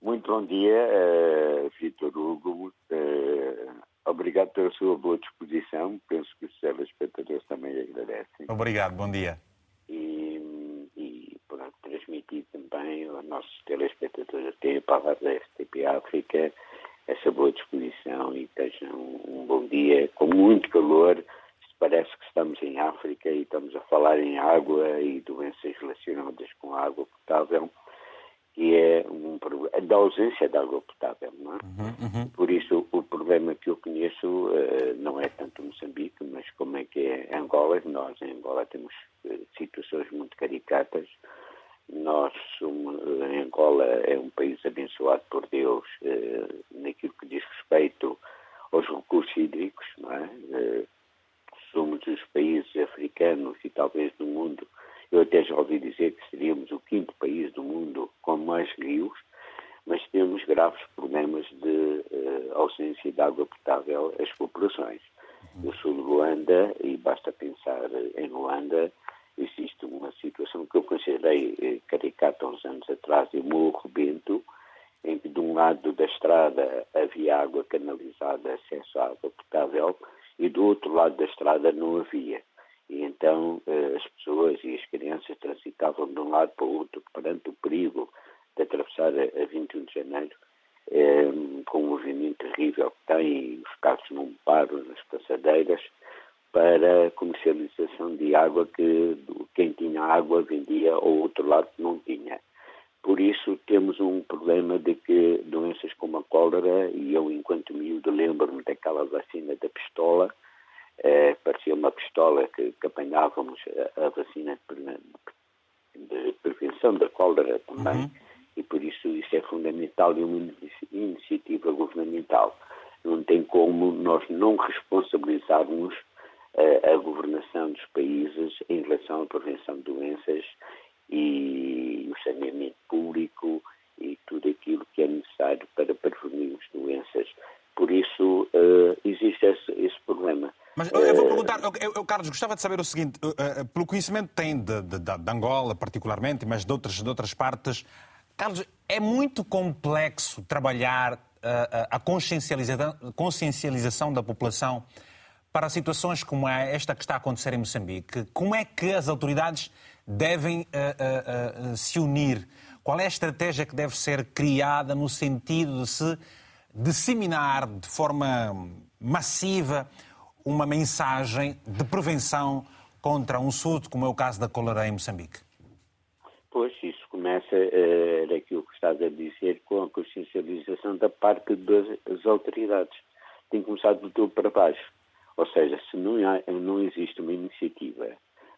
Speaker 7: Muito bom dia, eh, Vitor Hugo. Eh, obrigado pela sua boa disposição. Penso que os telespectadores também agradecem.
Speaker 1: Obrigado, bom dia.
Speaker 7: E, e pronto, transmitir também aos nossos telespectadores até a palavra da FTP África essa boa disposição e estejam um bom dia com muito calor. Parece que estamos em África e estamos a falar em água e doenças relacionadas com a água potável que é um problema da ausência de água potável, não é? Por isso, o problema que eu conheço eh, não é tanto Moçambique, mas como é que é Angola. Nós, em Angola, temos eh, situações muito caricatas. Nós, em Angola, é um país abençoado por Deus eh, naquilo que diz respeito aos recursos hídricos, não é? Somos os países africanos e talvez do mundo. Eu até já ouvi dizer que seríamos o quinto país do mundo com mais rios, mas temos graves problemas de eh, ausência de água potável às populações. Eu sou de Luanda e basta pensar em Luanda, existe uma situação que eu considerei eh, caricata uns anos atrás, em Morro Bento, em que de um lado da estrada havia água canalizada, acesso à água potável, e do outro lado da estrada não havia. E então eh, as pessoas e as crianças transitavam de um lado para o outro perante o perigo de atravessar a, a 21 de janeiro, eh, com um movimento terrível que tem, os carros não param nas passadeiras, para comercialização de água que quem tinha água vendia ao outro lado não tinha. Por isso temos um problema de que doenças como a cólera, e eu enquanto miúdo lembro-me daquela vacina da pistola, eh, parecia uma pistola que, que apanhávamos a, a vacina de, de prevenção da cólera também, e por isso isso é fundamental e uma inici- iniciativa governamental. Não tem como nós não responsabilizarmos eh, a governação dos países em relação à prevenção de doenças e o saneamento público e tudo aquilo que é necessário para prevenirmos doenças. Por isso eh, existe esse, esse problema.
Speaker 1: Mas eu eu vou perguntar, eu, eu, Carlos, gostava de saber o seguinte: eh, eh, pelo conhecimento que tem de- de- de Angola, particularmente, mas de outras, de outras partes, Carlos, é muito complexo trabalhar eh, eh, a consciencialização, consciencialização da população para situações como esta que está a acontecer em Moçambique. Como é que as autoridades devem eh, eh, eh, se unir? Qual é a estratégia que deve ser criada no sentido de se disseminar de forma massiva uma mensagem de prevenção contra um surto, como é o caso da cólera em Moçambique?
Speaker 7: Pois, isso começa, eh, era aquilo que estás a dizer, com a consciencialização da parte das autoridades. Tem que começar do topo para baixo. Ou seja, se não, há, não existe uma iniciativa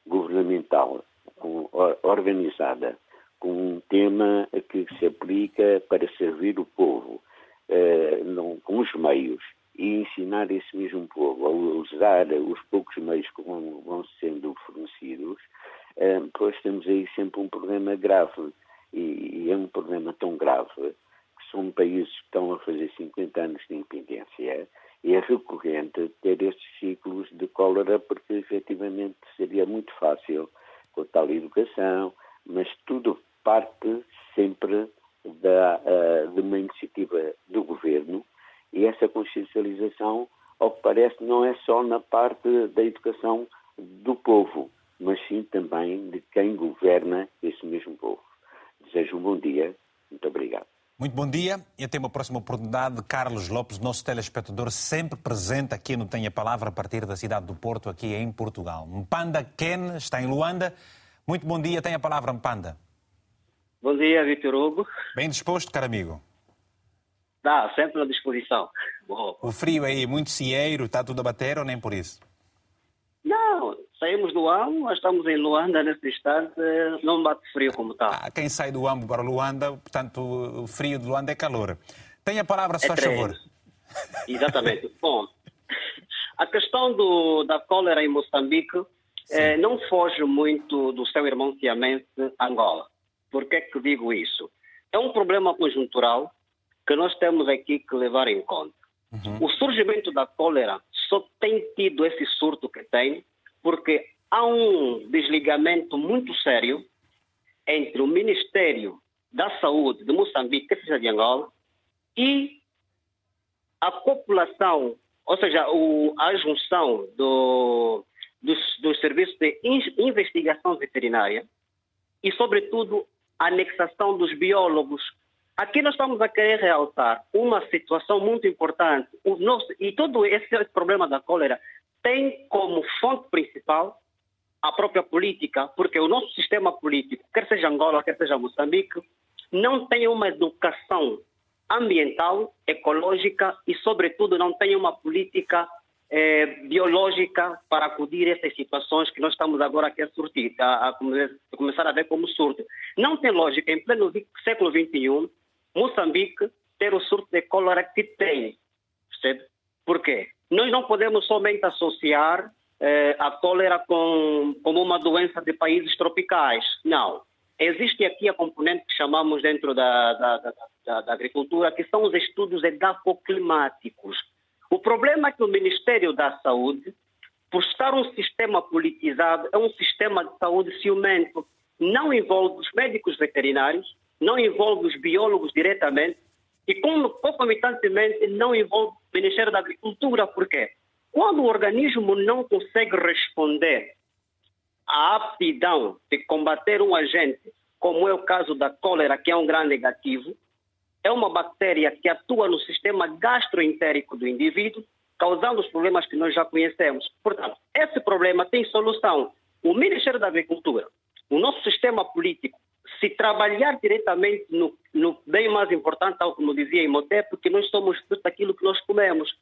Speaker 7: governamental com- or- organizada com um tema que se aplica para servir o povo, eh, não- com os meios, e ensinar esse mesmo povo a usar os poucos meios que vão, vão sendo fornecidos, eh, pois temos aí sempre um problema grave. E, e é um problema tão grave que são países que estão a fazer 50 anos de independência e é recorrente ter estes ciclos de cólera porque efetivamente seria muito fácil com tal educação, mas tudo parte sempre da, eh, de uma iniciativa do governo e essa consciencialização, ao que parece, não é só na parte da educação do povo, mas sim também de quem governa esse mesmo povo. Desejo um bom dia. Muito obrigado.
Speaker 1: Muito bom dia e até uma próxima oportunidade. Carlos Lopes, nosso telespectador, sempre presente aqui no Tem a Palavra, a partir da cidade do Porto, aqui em Portugal. Mpanda Ken está em Luanda. Muito bom dia, tem a palavra, Mpanda.
Speaker 8: Bom dia, Vitor Hugo.
Speaker 1: Bem disposto, caro amigo?
Speaker 8: Dá, sempre à disposição.
Speaker 1: O frio aí, muito cieiro, está tudo a bater ou nem por isso?
Speaker 8: Não, saímos do AMO, nós estamos em Luanda nesse instante, não bate frio como está.
Speaker 1: Ah, quem sai do AMO para Luanda, portanto, o frio de Luanda é calor. Tenha a palavra, se
Speaker 8: é
Speaker 1: faz favor.
Speaker 8: Exatamente. Bom, a questão do, da cólera em Moçambique eh, não foge muito do seu irmão siamense Angola. Por que é que digo isso? É um problema conjuntural que nós temos aqui que levar em conta. Uhum. O surgimento da cólera só tem tido esse surto que tem porque há um desligamento muito sério entre o Ministério da Saúde de Moçambique, que seja de Angola, e a população, ou seja, o, a junção do, dos, dos serviços de investigação veterinária e, sobretudo, a anexação dos biólogos. Aqui nós estamos a querer realçar uma situação muito importante. Nosso, e todo esse problema da cólera tem como fonte principal a própria política, porque o nosso sistema político, quer seja Angola, quer seja Moçambique, não tem uma educação ambiental, ecológica e, sobretudo, não tem uma política eh, biológica para acudir a essas situações que nós estamos agora aqui a surtir, a, a, começar a ver como surto. Não tem lógica, em pleno século XXI, Moçambique ter o surto de cólera que tem. Percebe? Por quê? Nós não podemos somente associar eh, a cólera com, como uma doença de países tropicais. Não. Existe aqui a componente que chamamos dentro da, da, da, da agricultura, que são os estudos edafoclimáticos. O problema é que o Ministério da Saúde, por estar um sistema politizado, é um sistema de saúde ciumento. Não envolve os médicos veterinários, não envolve os biólogos diretamente, e concomitantemente não envolve o Ministério da Agricultura. Por quê? Quando o organismo não consegue responder à aptidão de combater um agente, como é o caso da cólera, que é um grande negativo, é uma bactéria que atua no sistema gastroentérico do indivíduo, causando os problemas que nós já conhecemos. Portanto, esse problema tem solução. O Ministério da Agricultura, o nosso sistema político, se trabalhar diretamente no, no, bem mais importante, tal como dizia Imhotep, porque nós somos fruto daquilo que nós comemos.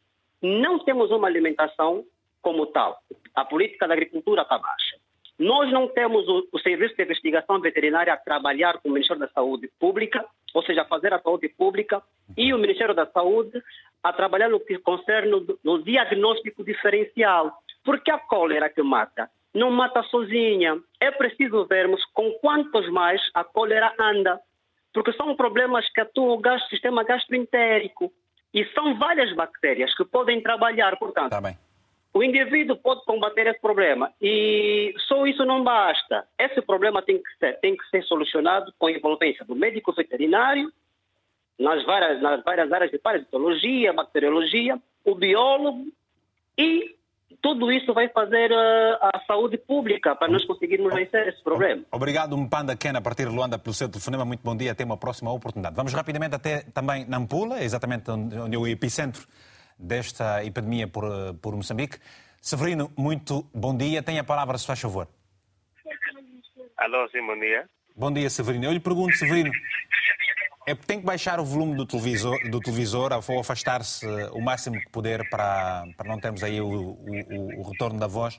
Speaker 8: Não temos uma alimentação como tal. A política da agricultura está baixa. Nós não temos o, o, Serviço de Investigação Veterinária a trabalhar com o Ministério da Saúde Pública, ou seja, fazer a saúde pública, e o Ministério da Saúde a trabalhar no que concerne no, no diagnóstico diferencial. Porque a cólera que mata não mata sozinha. É preciso vermos com quantos mais a cólera anda, porque são problemas que atuam no sistema gastroentérico e são várias bactérias que podem trabalhar, portanto. Tá o indivíduo pode combater esse problema e só isso não basta. Esse problema tem que ser, tem que ser solucionado com a envolvência do médico veterinário, nas várias, nas várias áreas de parasitologia, bacteriologia, o biólogo e tudo isso vai fazer uh, a saúde pública para nós conseguirmos vencer esse problema.
Speaker 1: Obrigado, Mpanda Ken, a partir de Luanda, pelo seu telefonema. Muito bom dia, até uma próxima oportunidade. Vamos rapidamente até também Nampula, exatamente onde é o epicentro desta epidemia por, eh, por Moçambique. Severino, muito bom dia. Tem a palavra, se faz favor.
Speaker 9: Alô, sim, bom dia.
Speaker 1: Bom dia, Severino. Eu lhe pergunto, Severino, é, tem que baixar o volume do televisor, do televisor ou afastar-se o máximo que puder para, para não termos aí o, o, o, retorno da voz.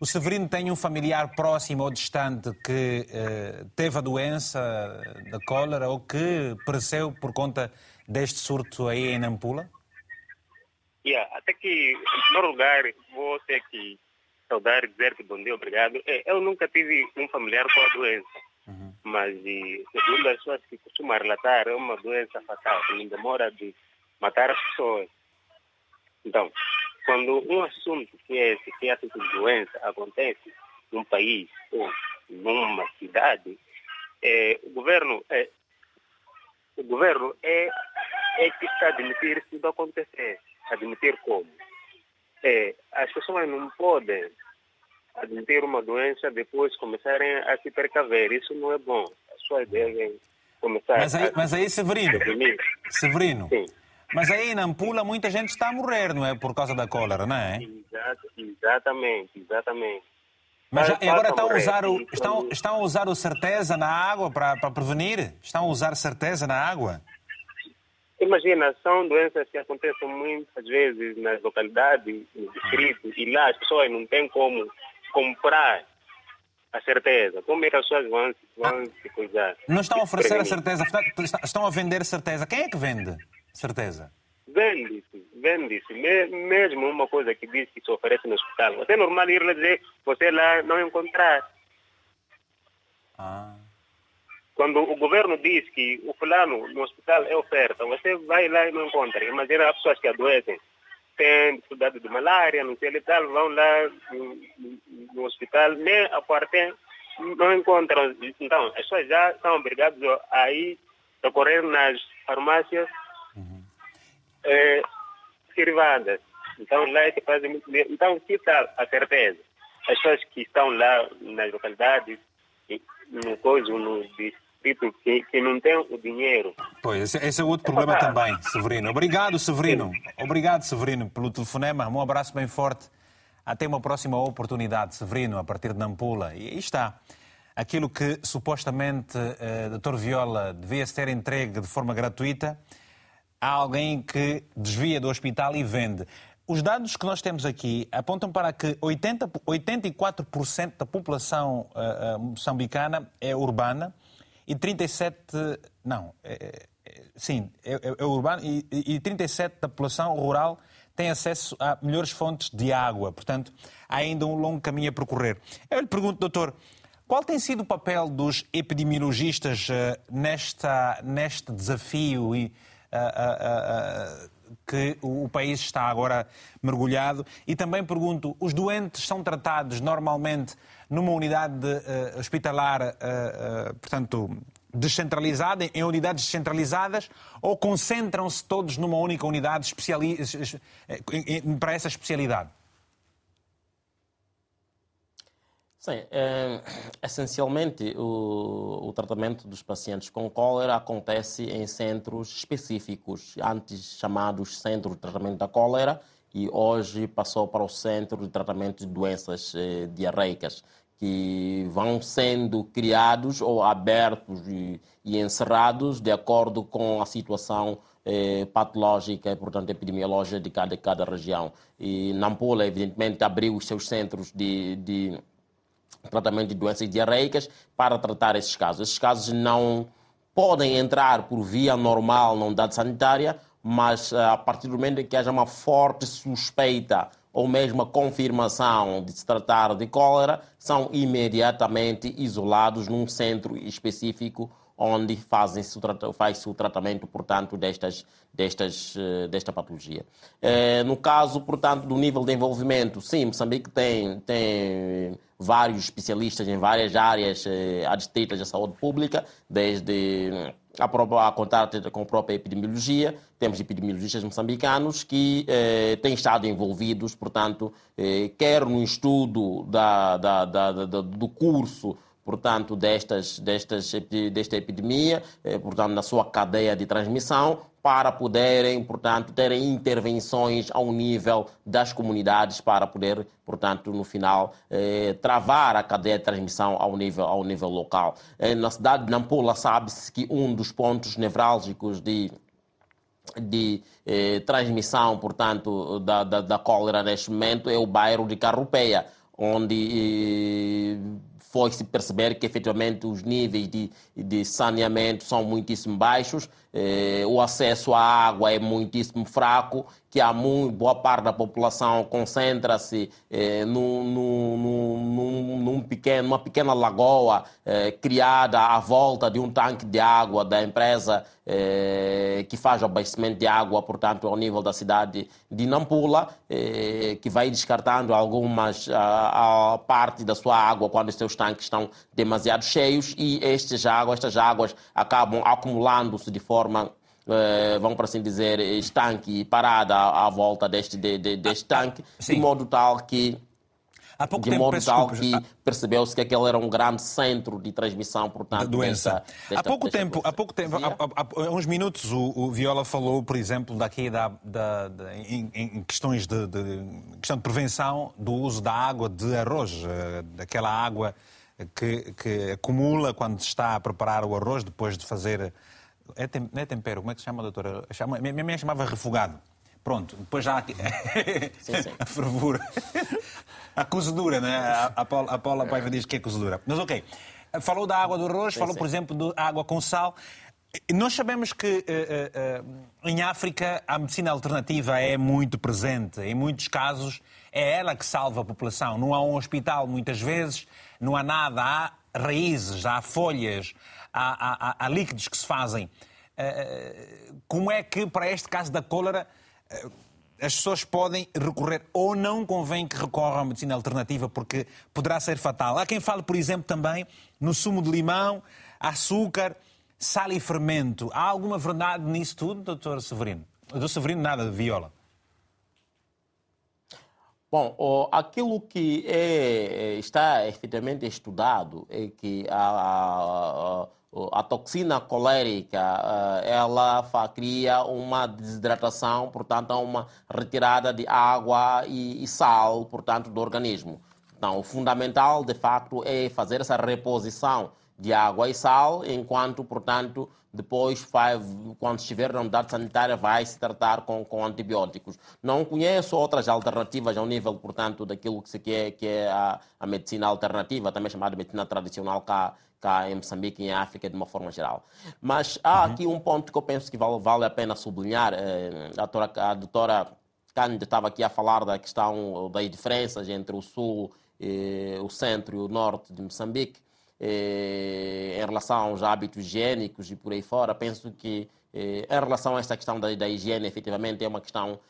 Speaker 1: O Severino tem um familiar próximo ou distante que eh, teve a doença da cólera ou que pereceu por conta deste surto aí em Nampula?
Speaker 9: Yeah, até que, em primeiro lugar, vou ter que saudar e dizer que bom dia, obrigado. É, eu nunca tive um familiar com a doença mas segundo as pessoas que costumam relatar, é uma doença fatal, que demora de matar as pessoas. Então, quando um assunto que é esse, que é tipo de doença, acontece num país ou numa cidade, é, o governo é o governo é, é que está a admitir se isso acontecer. Admitir como? É, as pessoas não podem admitir uma doença, depois começarem a se precaver. Isso não é bom. As pessoas devem começar
Speaker 1: mas aí,
Speaker 9: a...
Speaker 1: Mas aí, Severino, Severino, Sim. mas aí na Ampula muita gente está a morrer, não é? Por causa da cólera, não é?
Speaker 9: Exatamente, exatamente.
Speaker 1: Mas já, agora estão a, usar o, estão, estão a usar o certeza na água para, para prevenir? Estão a usar certeza na água?
Speaker 9: Imagina, são doenças que acontecem muitas vezes nas localidades, nos distritos, e lá as pessoas não têm como comprar a certeza. Como é que as pessoas vão, vão se cuidar?
Speaker 1: Não estão a oferecer a certeza, estão a vender certeza. Quem é que vende certeza?
Speaker 9: Vende-se, vende-se. Mesmo uma coisa que diz que se oferece no hospital. Você é normal ir lá dizer, você lá não encontrar.
Speaker 1: Ah.
Speaker 9: Quando o governo diz que o fulano no hospital é oferta, você vai lá e não encontra. Imagina as pessoas que adoecem, têm dificuldade de malária, não sei o tal, vão lá no, no hospital, nem a parte não encontram. Então, as pessoas já são obrigadas a ir socorrer nas farmácias uhum. é, privadas. Então, lá é que fazem muito bem. Então, que tal a certeza? As pessoas que estão lá nas localidades, no coisa, no distrito, que, que não têm o dinheiro.
Speaker 1: Pois, esse, esse é outro problema também, Severino. Obrigado, Severino. Obrigado, Severino, pelo telefonema. Um abraço bem forte. Até uma próxima oportunidade, Severino, a partir de Nampula. E aí está. Aquilo que supostamente uh, Dr. Viola devia ser entregue de forma gratuita, há alguém que desvia do hospital e vende. Os dados que nós temos aqui apontam para que 80, 84% da população uh, uh, moçambicana é urbana e 37. Não, é, é, sim, é, é, é urbano e, e 37% da população rural tem acesso a melhores fontes de água. Portanto, há ainda um longo caminho a percorrer. Eu lhe pergunto, doutor, qual tem sido o papel dos epidemiologistas uh, nesta, neste desafio e, uh, uh, que o país está agora mergulhado? E também pergunto, os doentes são tratados normalmente numa unidade hospitalar, portanto, descentralizada, em unidades descentralizadas, ou concentram-se todos numa única unidade especiali... para essa especialidade?
Speaker 4: Sim, é, essencialmente o, o, tratamento dos pacientes com cólera acontece em centros específicos, antes chamados Centro de Tratamento da Cólera, e hoje passou para o Centro de Tratamento de Doenças eh, Diarreicas que vão sendo criados ou abertos e, e encerrados de acordo com a situação eh, patológica e, portanto, epidemiológica de cada, cada região. E Nampula, evidentemente, abriu os seus centros de, de tratamento de doenças diarreicas para tratar esses casos. Esses casos não podem entrar por via normal na unidade sanitária, mas eh, a partir do momento que haja uma forte suspeita ou mesmo a confirmação de se tratar de cólera, são imediatamente isolados num centro específico onde faz-se o tratamento, portanto, destas, destas, eh, desta patologia. É, no caso, portanto, do nível de envolvimento, sim, Moçambique tem, tem vários especialistas em várias áreas adstritas à saúde pública, desde a, contar com a própria epidemiologia. Temos epidemiologistas moçambicanos que eh, têm estado envolvidos, portanto, eh, quer no estudo da, da, da, do curso portanto, destas, destas, desta epidemia, eh, portanto, na sua cadeia de transmissão, para poderem, portanto, terem intervenções ao nível das comunidades para poder, portanto, no final, eh, travar a cadeia de transmissão ao nível, ao nível local. Eh, na cidade de Nampula sabe-se que um dos pontos nevrálgicos de de eh, transmissão, portanto, da, da, da, cólera neste momento é o bairro de Carrupeia, onde eh, foi-se perceber que efetivamente os níveis de, de saneamento são muitíssimo baixos, eh, o acesso à água é muitíssimo fraco, que há muito, boa parte da população concentra-se eh, num, num, num, pequeno, numa pequena lagoa eh, criada à volta de um tanque de água da empresa eh, que faz o abastecimento de água, portanto, ao nível da cidade de Nampula, eh, que vai descartando algumas a, a, parte da sua água quando os seus tanques estão demasiado cheios e águas, estas águas acabam acumulando-se de forma eh, vamos por assim dizer, estanque, parada à, volta deste, de, de, deste tanque, Sim. de modo tal que há pouco de tempo, modo tal que percebeu-se que aquele era um grande centro de transmissão, portanto, da
Speaker 1: doença. Desta, desta, há pouco tempo, há pouco tempo, há, há, há uns minutos, o, o, Viola falou, por exemplo, daqui da, da, da em, em, questões de, de, questão de prevenção do uso da água de arroz, eh, daquela água que, que acumula quando se está a preparar o arroz depois de fazer é, tem, não é tempero, como é que se chama, doutora? Chama, minha mãe chamava refogado. Pronto, depois já há aqui... sim, sim. a fervura. a cozedura, né? A, a, Paula, a Paula Paiva diz que é cozedura. Mas ok. Falou da água do arroz, sim, falou, por exemplo, da água com sal. Nós sabemos que uh, uh, uh, em África a medicina alternativa é muito presente. Em muitos casos é ela que salva a população. Não há um hospital, muitas vezes, não há nada. Há raízes, há folhas, há, há líquidos que se fazem. Como é que, para este caso da cólera, as pessoas podem recorrer ou não convém que recorram à medicina alternativa porque poderá ser fatal. Há quem fale, por exemplo, também no sumo de limão, açúcar, sal e fermento. Há alguma verdade nisso tudo, doutor Severino? Doutor Severino, nada de viola.
Speaker 4: Bom, aquilo que é, está efetivamente estudado é que a, a a toxina colérica eh, ela cria uma desidratação, portanto, uma retirada de água e, sal, portanto, do organismo. Então, o fundamental, de facto, é fazer essa reposição de água e sal, enquanto, portanto, depois, vai, quando estiver na unidade sanitária, vai se tratar com, com antibióticos. Não conheço outras alternativas ao nível, portanto, daquilo que se quer, que é a, a medicina alternativa, também chamada medicina tradicional cá, cá em Moçambique e em África de uma forma geral. Mas há uhum. aqui um ponto que eu penso que vale, vale a pena sublinhar. Eh, a doutora, a doutora Cândida estava aqui a falar da questão das diferenças entre o sul, eh, o centro e o norte de Moçambique. Eh, em relação aos hábitos higiênicos e por aí fora, penso que em relação a esta questão da, da higiene, efetivamente é uma questão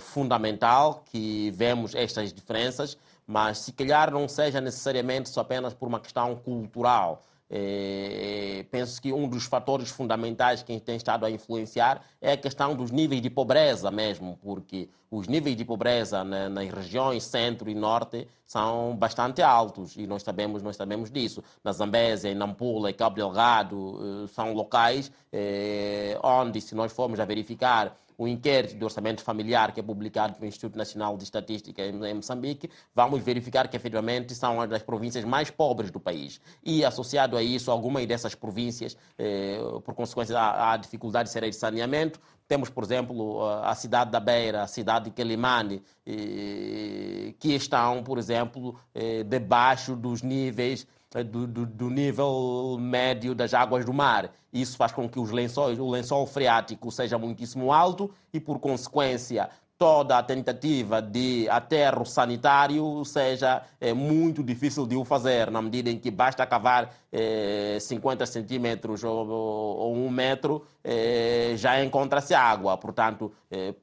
Speaker 4: fundamental que vemos estas diferenças, mas se calhar não seja necessariamente só apenas por uma questão cultural. É, penso que um dos fatores fundamentais que tem estado a influenciar é a questão dos níveis de pobreza mesmo, porque os níveis de pobreza na, nas regiões centro e norte são bastante altos e nós sabemos, nós sabemos disso. Na Zambésia, em Nampula, em Cabo Delgado, eh, são locais é, onde, se nós formos a verificar o inquérito de orçamento familiar que é publicado pelo Instituto Nacional de Estatística em Moçambique, vamos verificar que efetivamente são as das províncias mais pobres do país. E associado a isso, algumas dessas províncias, eh, por consequência da dificuldade de saneamento, temos, por exemplo, a cidade da Beira, a cidade de Quelimane, eh, que estão, por exemplo, eh, debaixo dos níveis do, do, do, nível médio das águas do mar. Isso faz com que lençóis, o lençol freático seja muitíssimo alto e, por consequência, toda a tentativa de aterro sanitário seja é, muito difícil de o fazer, na medida em que basta cavar é, 50 centímetros ou, ou, um metro, é, já encontra-se água. Portanto,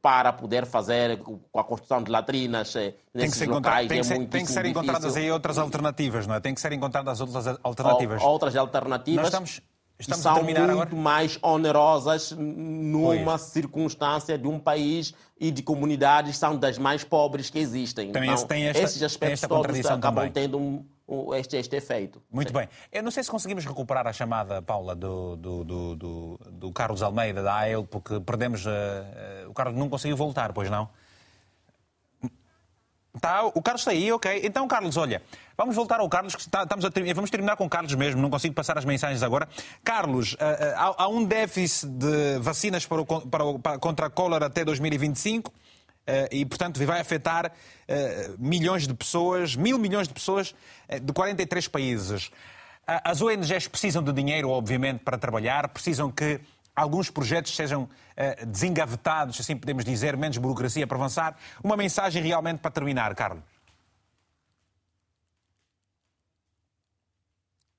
Speaker 4: para poder fazer com a construção de latrinas é, nesses tem que locais
Speaker 1: tem
Speaker 4: é
Speaker 1: muito
Speaker 4: Tem
Speaker 1: que ser encontradas aí outras alternativas, não é? Tem que ser encontradas outras alternativas.
Speaker 4: outras alternativas. Nós estamos Estamos são muito agora? mais onerosas numa pois. circunstância de um país e de comunidades são das mais pobres que existem.
Speaker 1: Também então, tem esta,
Speaker 4: esses aspectos todos acabam também. tendo um, um, este, este efeito.
Speaker 1: Muito Sim. bem. Eu não sei se conseguimos recuperar a chamada, Paula, do, do, do, do, Carlos Almeida, da AEL, porque perdemos... Uh, uh, o Carlos não conseguiu voltar, pois não? Tá, o Carlos está aí, ok. Então, Carlos, olha, vamos voltar ao Carlos, que está, estamos a vamos terminar com o Carlos mesmo, não consigo passar as mensagens agora. Carlos, uh, uh, há, há, um déficit de vacinas para o, para o, para, contra a cólera até 2025 uh, eh, e, portanto, vai afetar milhões de pessoas, mil milhões de pessoas de 43 países. As ONGs precisam de dinheiro, obviamente, para trabalhar, precisam que alguns projetos sejam uh, desengavetados, assim podemos dizer, menos burocracia para avançar. Uma mensagem realmente para terminar, Carlos.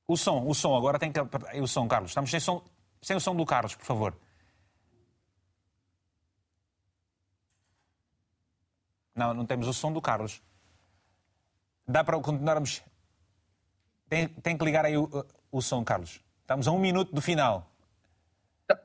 Speaker 1: O som, o som, agora tem que. O som, Carlos. Estamos sem, som, sem o som do Carlos, por favor. Não, não temos o som do Carlos. Dá para continuarmos. Tem, tem que ligar aí o, o som, Carlos. Estamos a um minuto do final.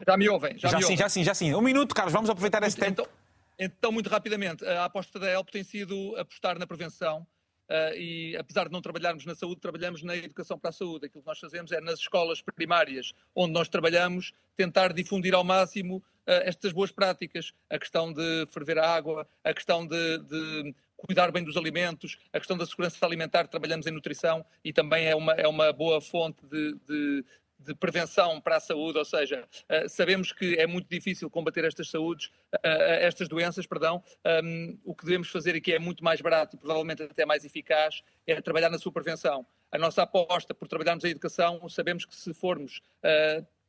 Speaker 2: Já, me ouvem?
Speaker 1: Já, já
Speaker 2: me
Speaker 1: sim,
Speaker 2: ouvem.
Speaker 1: já sim, já sim. Um minuto, Carlos, vamos aproveitar esse
Speaker 2: então,
Speaker 1: tempo.
Speaker 2: Então, então, muito rapidamente, a aposta da ELP tem sido apostar na prevenção uh, e apesar de não trabalharmos na saúde, trabalhamos na educação para a saúde. Aquilo que nós fazemos é nas escolas primárias onde nós trabalhamos, tentar difundir ao máximo uh, estas boas práticas. A questão de ferver a água, a questão de, de cuidar bem dos alimentos, a questão da segurança alimentar, trabalhamos em nutrição e também é uma, é uma boa fonte de, de, de prevenção para a saúde, ou seja, uh, sabemos que é muito difícil combater estas saúdes, uh, estas doenças, perdão. O que devemos fazer e que é muito mais barato e provavelmente até mais eficaz é trabalhar na sua prevenção. A nossa aposta por trabalharmos a educação, sabemos que se formos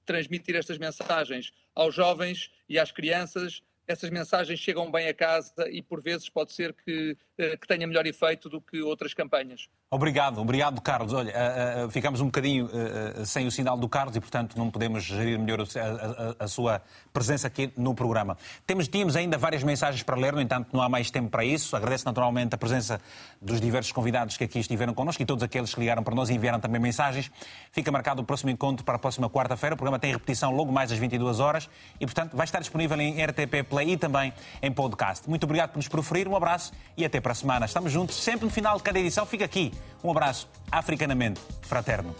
Speaker 2: transmitir estas mensagens aos jovens e às crianças, essas mensagens chegam bem a casa e por vezes pode ser que, que tenha melhor efeito do que outras campanhas.
Speaker 1: Obrigado, obrigado, Carlos. Olha, uh, uh, ficamos um bocadinho uh, sem o sinal do Carlos e, portanto, não podemos gerir melhor a, a, a, sua presença aqui no programa. Temos, tínhamos ainda várias mensagens para ler, no entanto, não há mais tempo para isso. Agradeço naturalmente a presença dos diversos convidados que aqui estiveram connosco e todos aqueles que ligaram para nós e enviaram também mensagens. Fica marcado o próximo encontro para a próxima quarta-feira. O programa tem repetição logo mais às 22 horas e, portanto, vai estar disponível em RTP Play e também em podcast. Muito obrigado por nos proferir, um abraço e até para a semana. Estamos juntos sempre no final de cada edição. Fica aqui um abraço africanamente fraterno.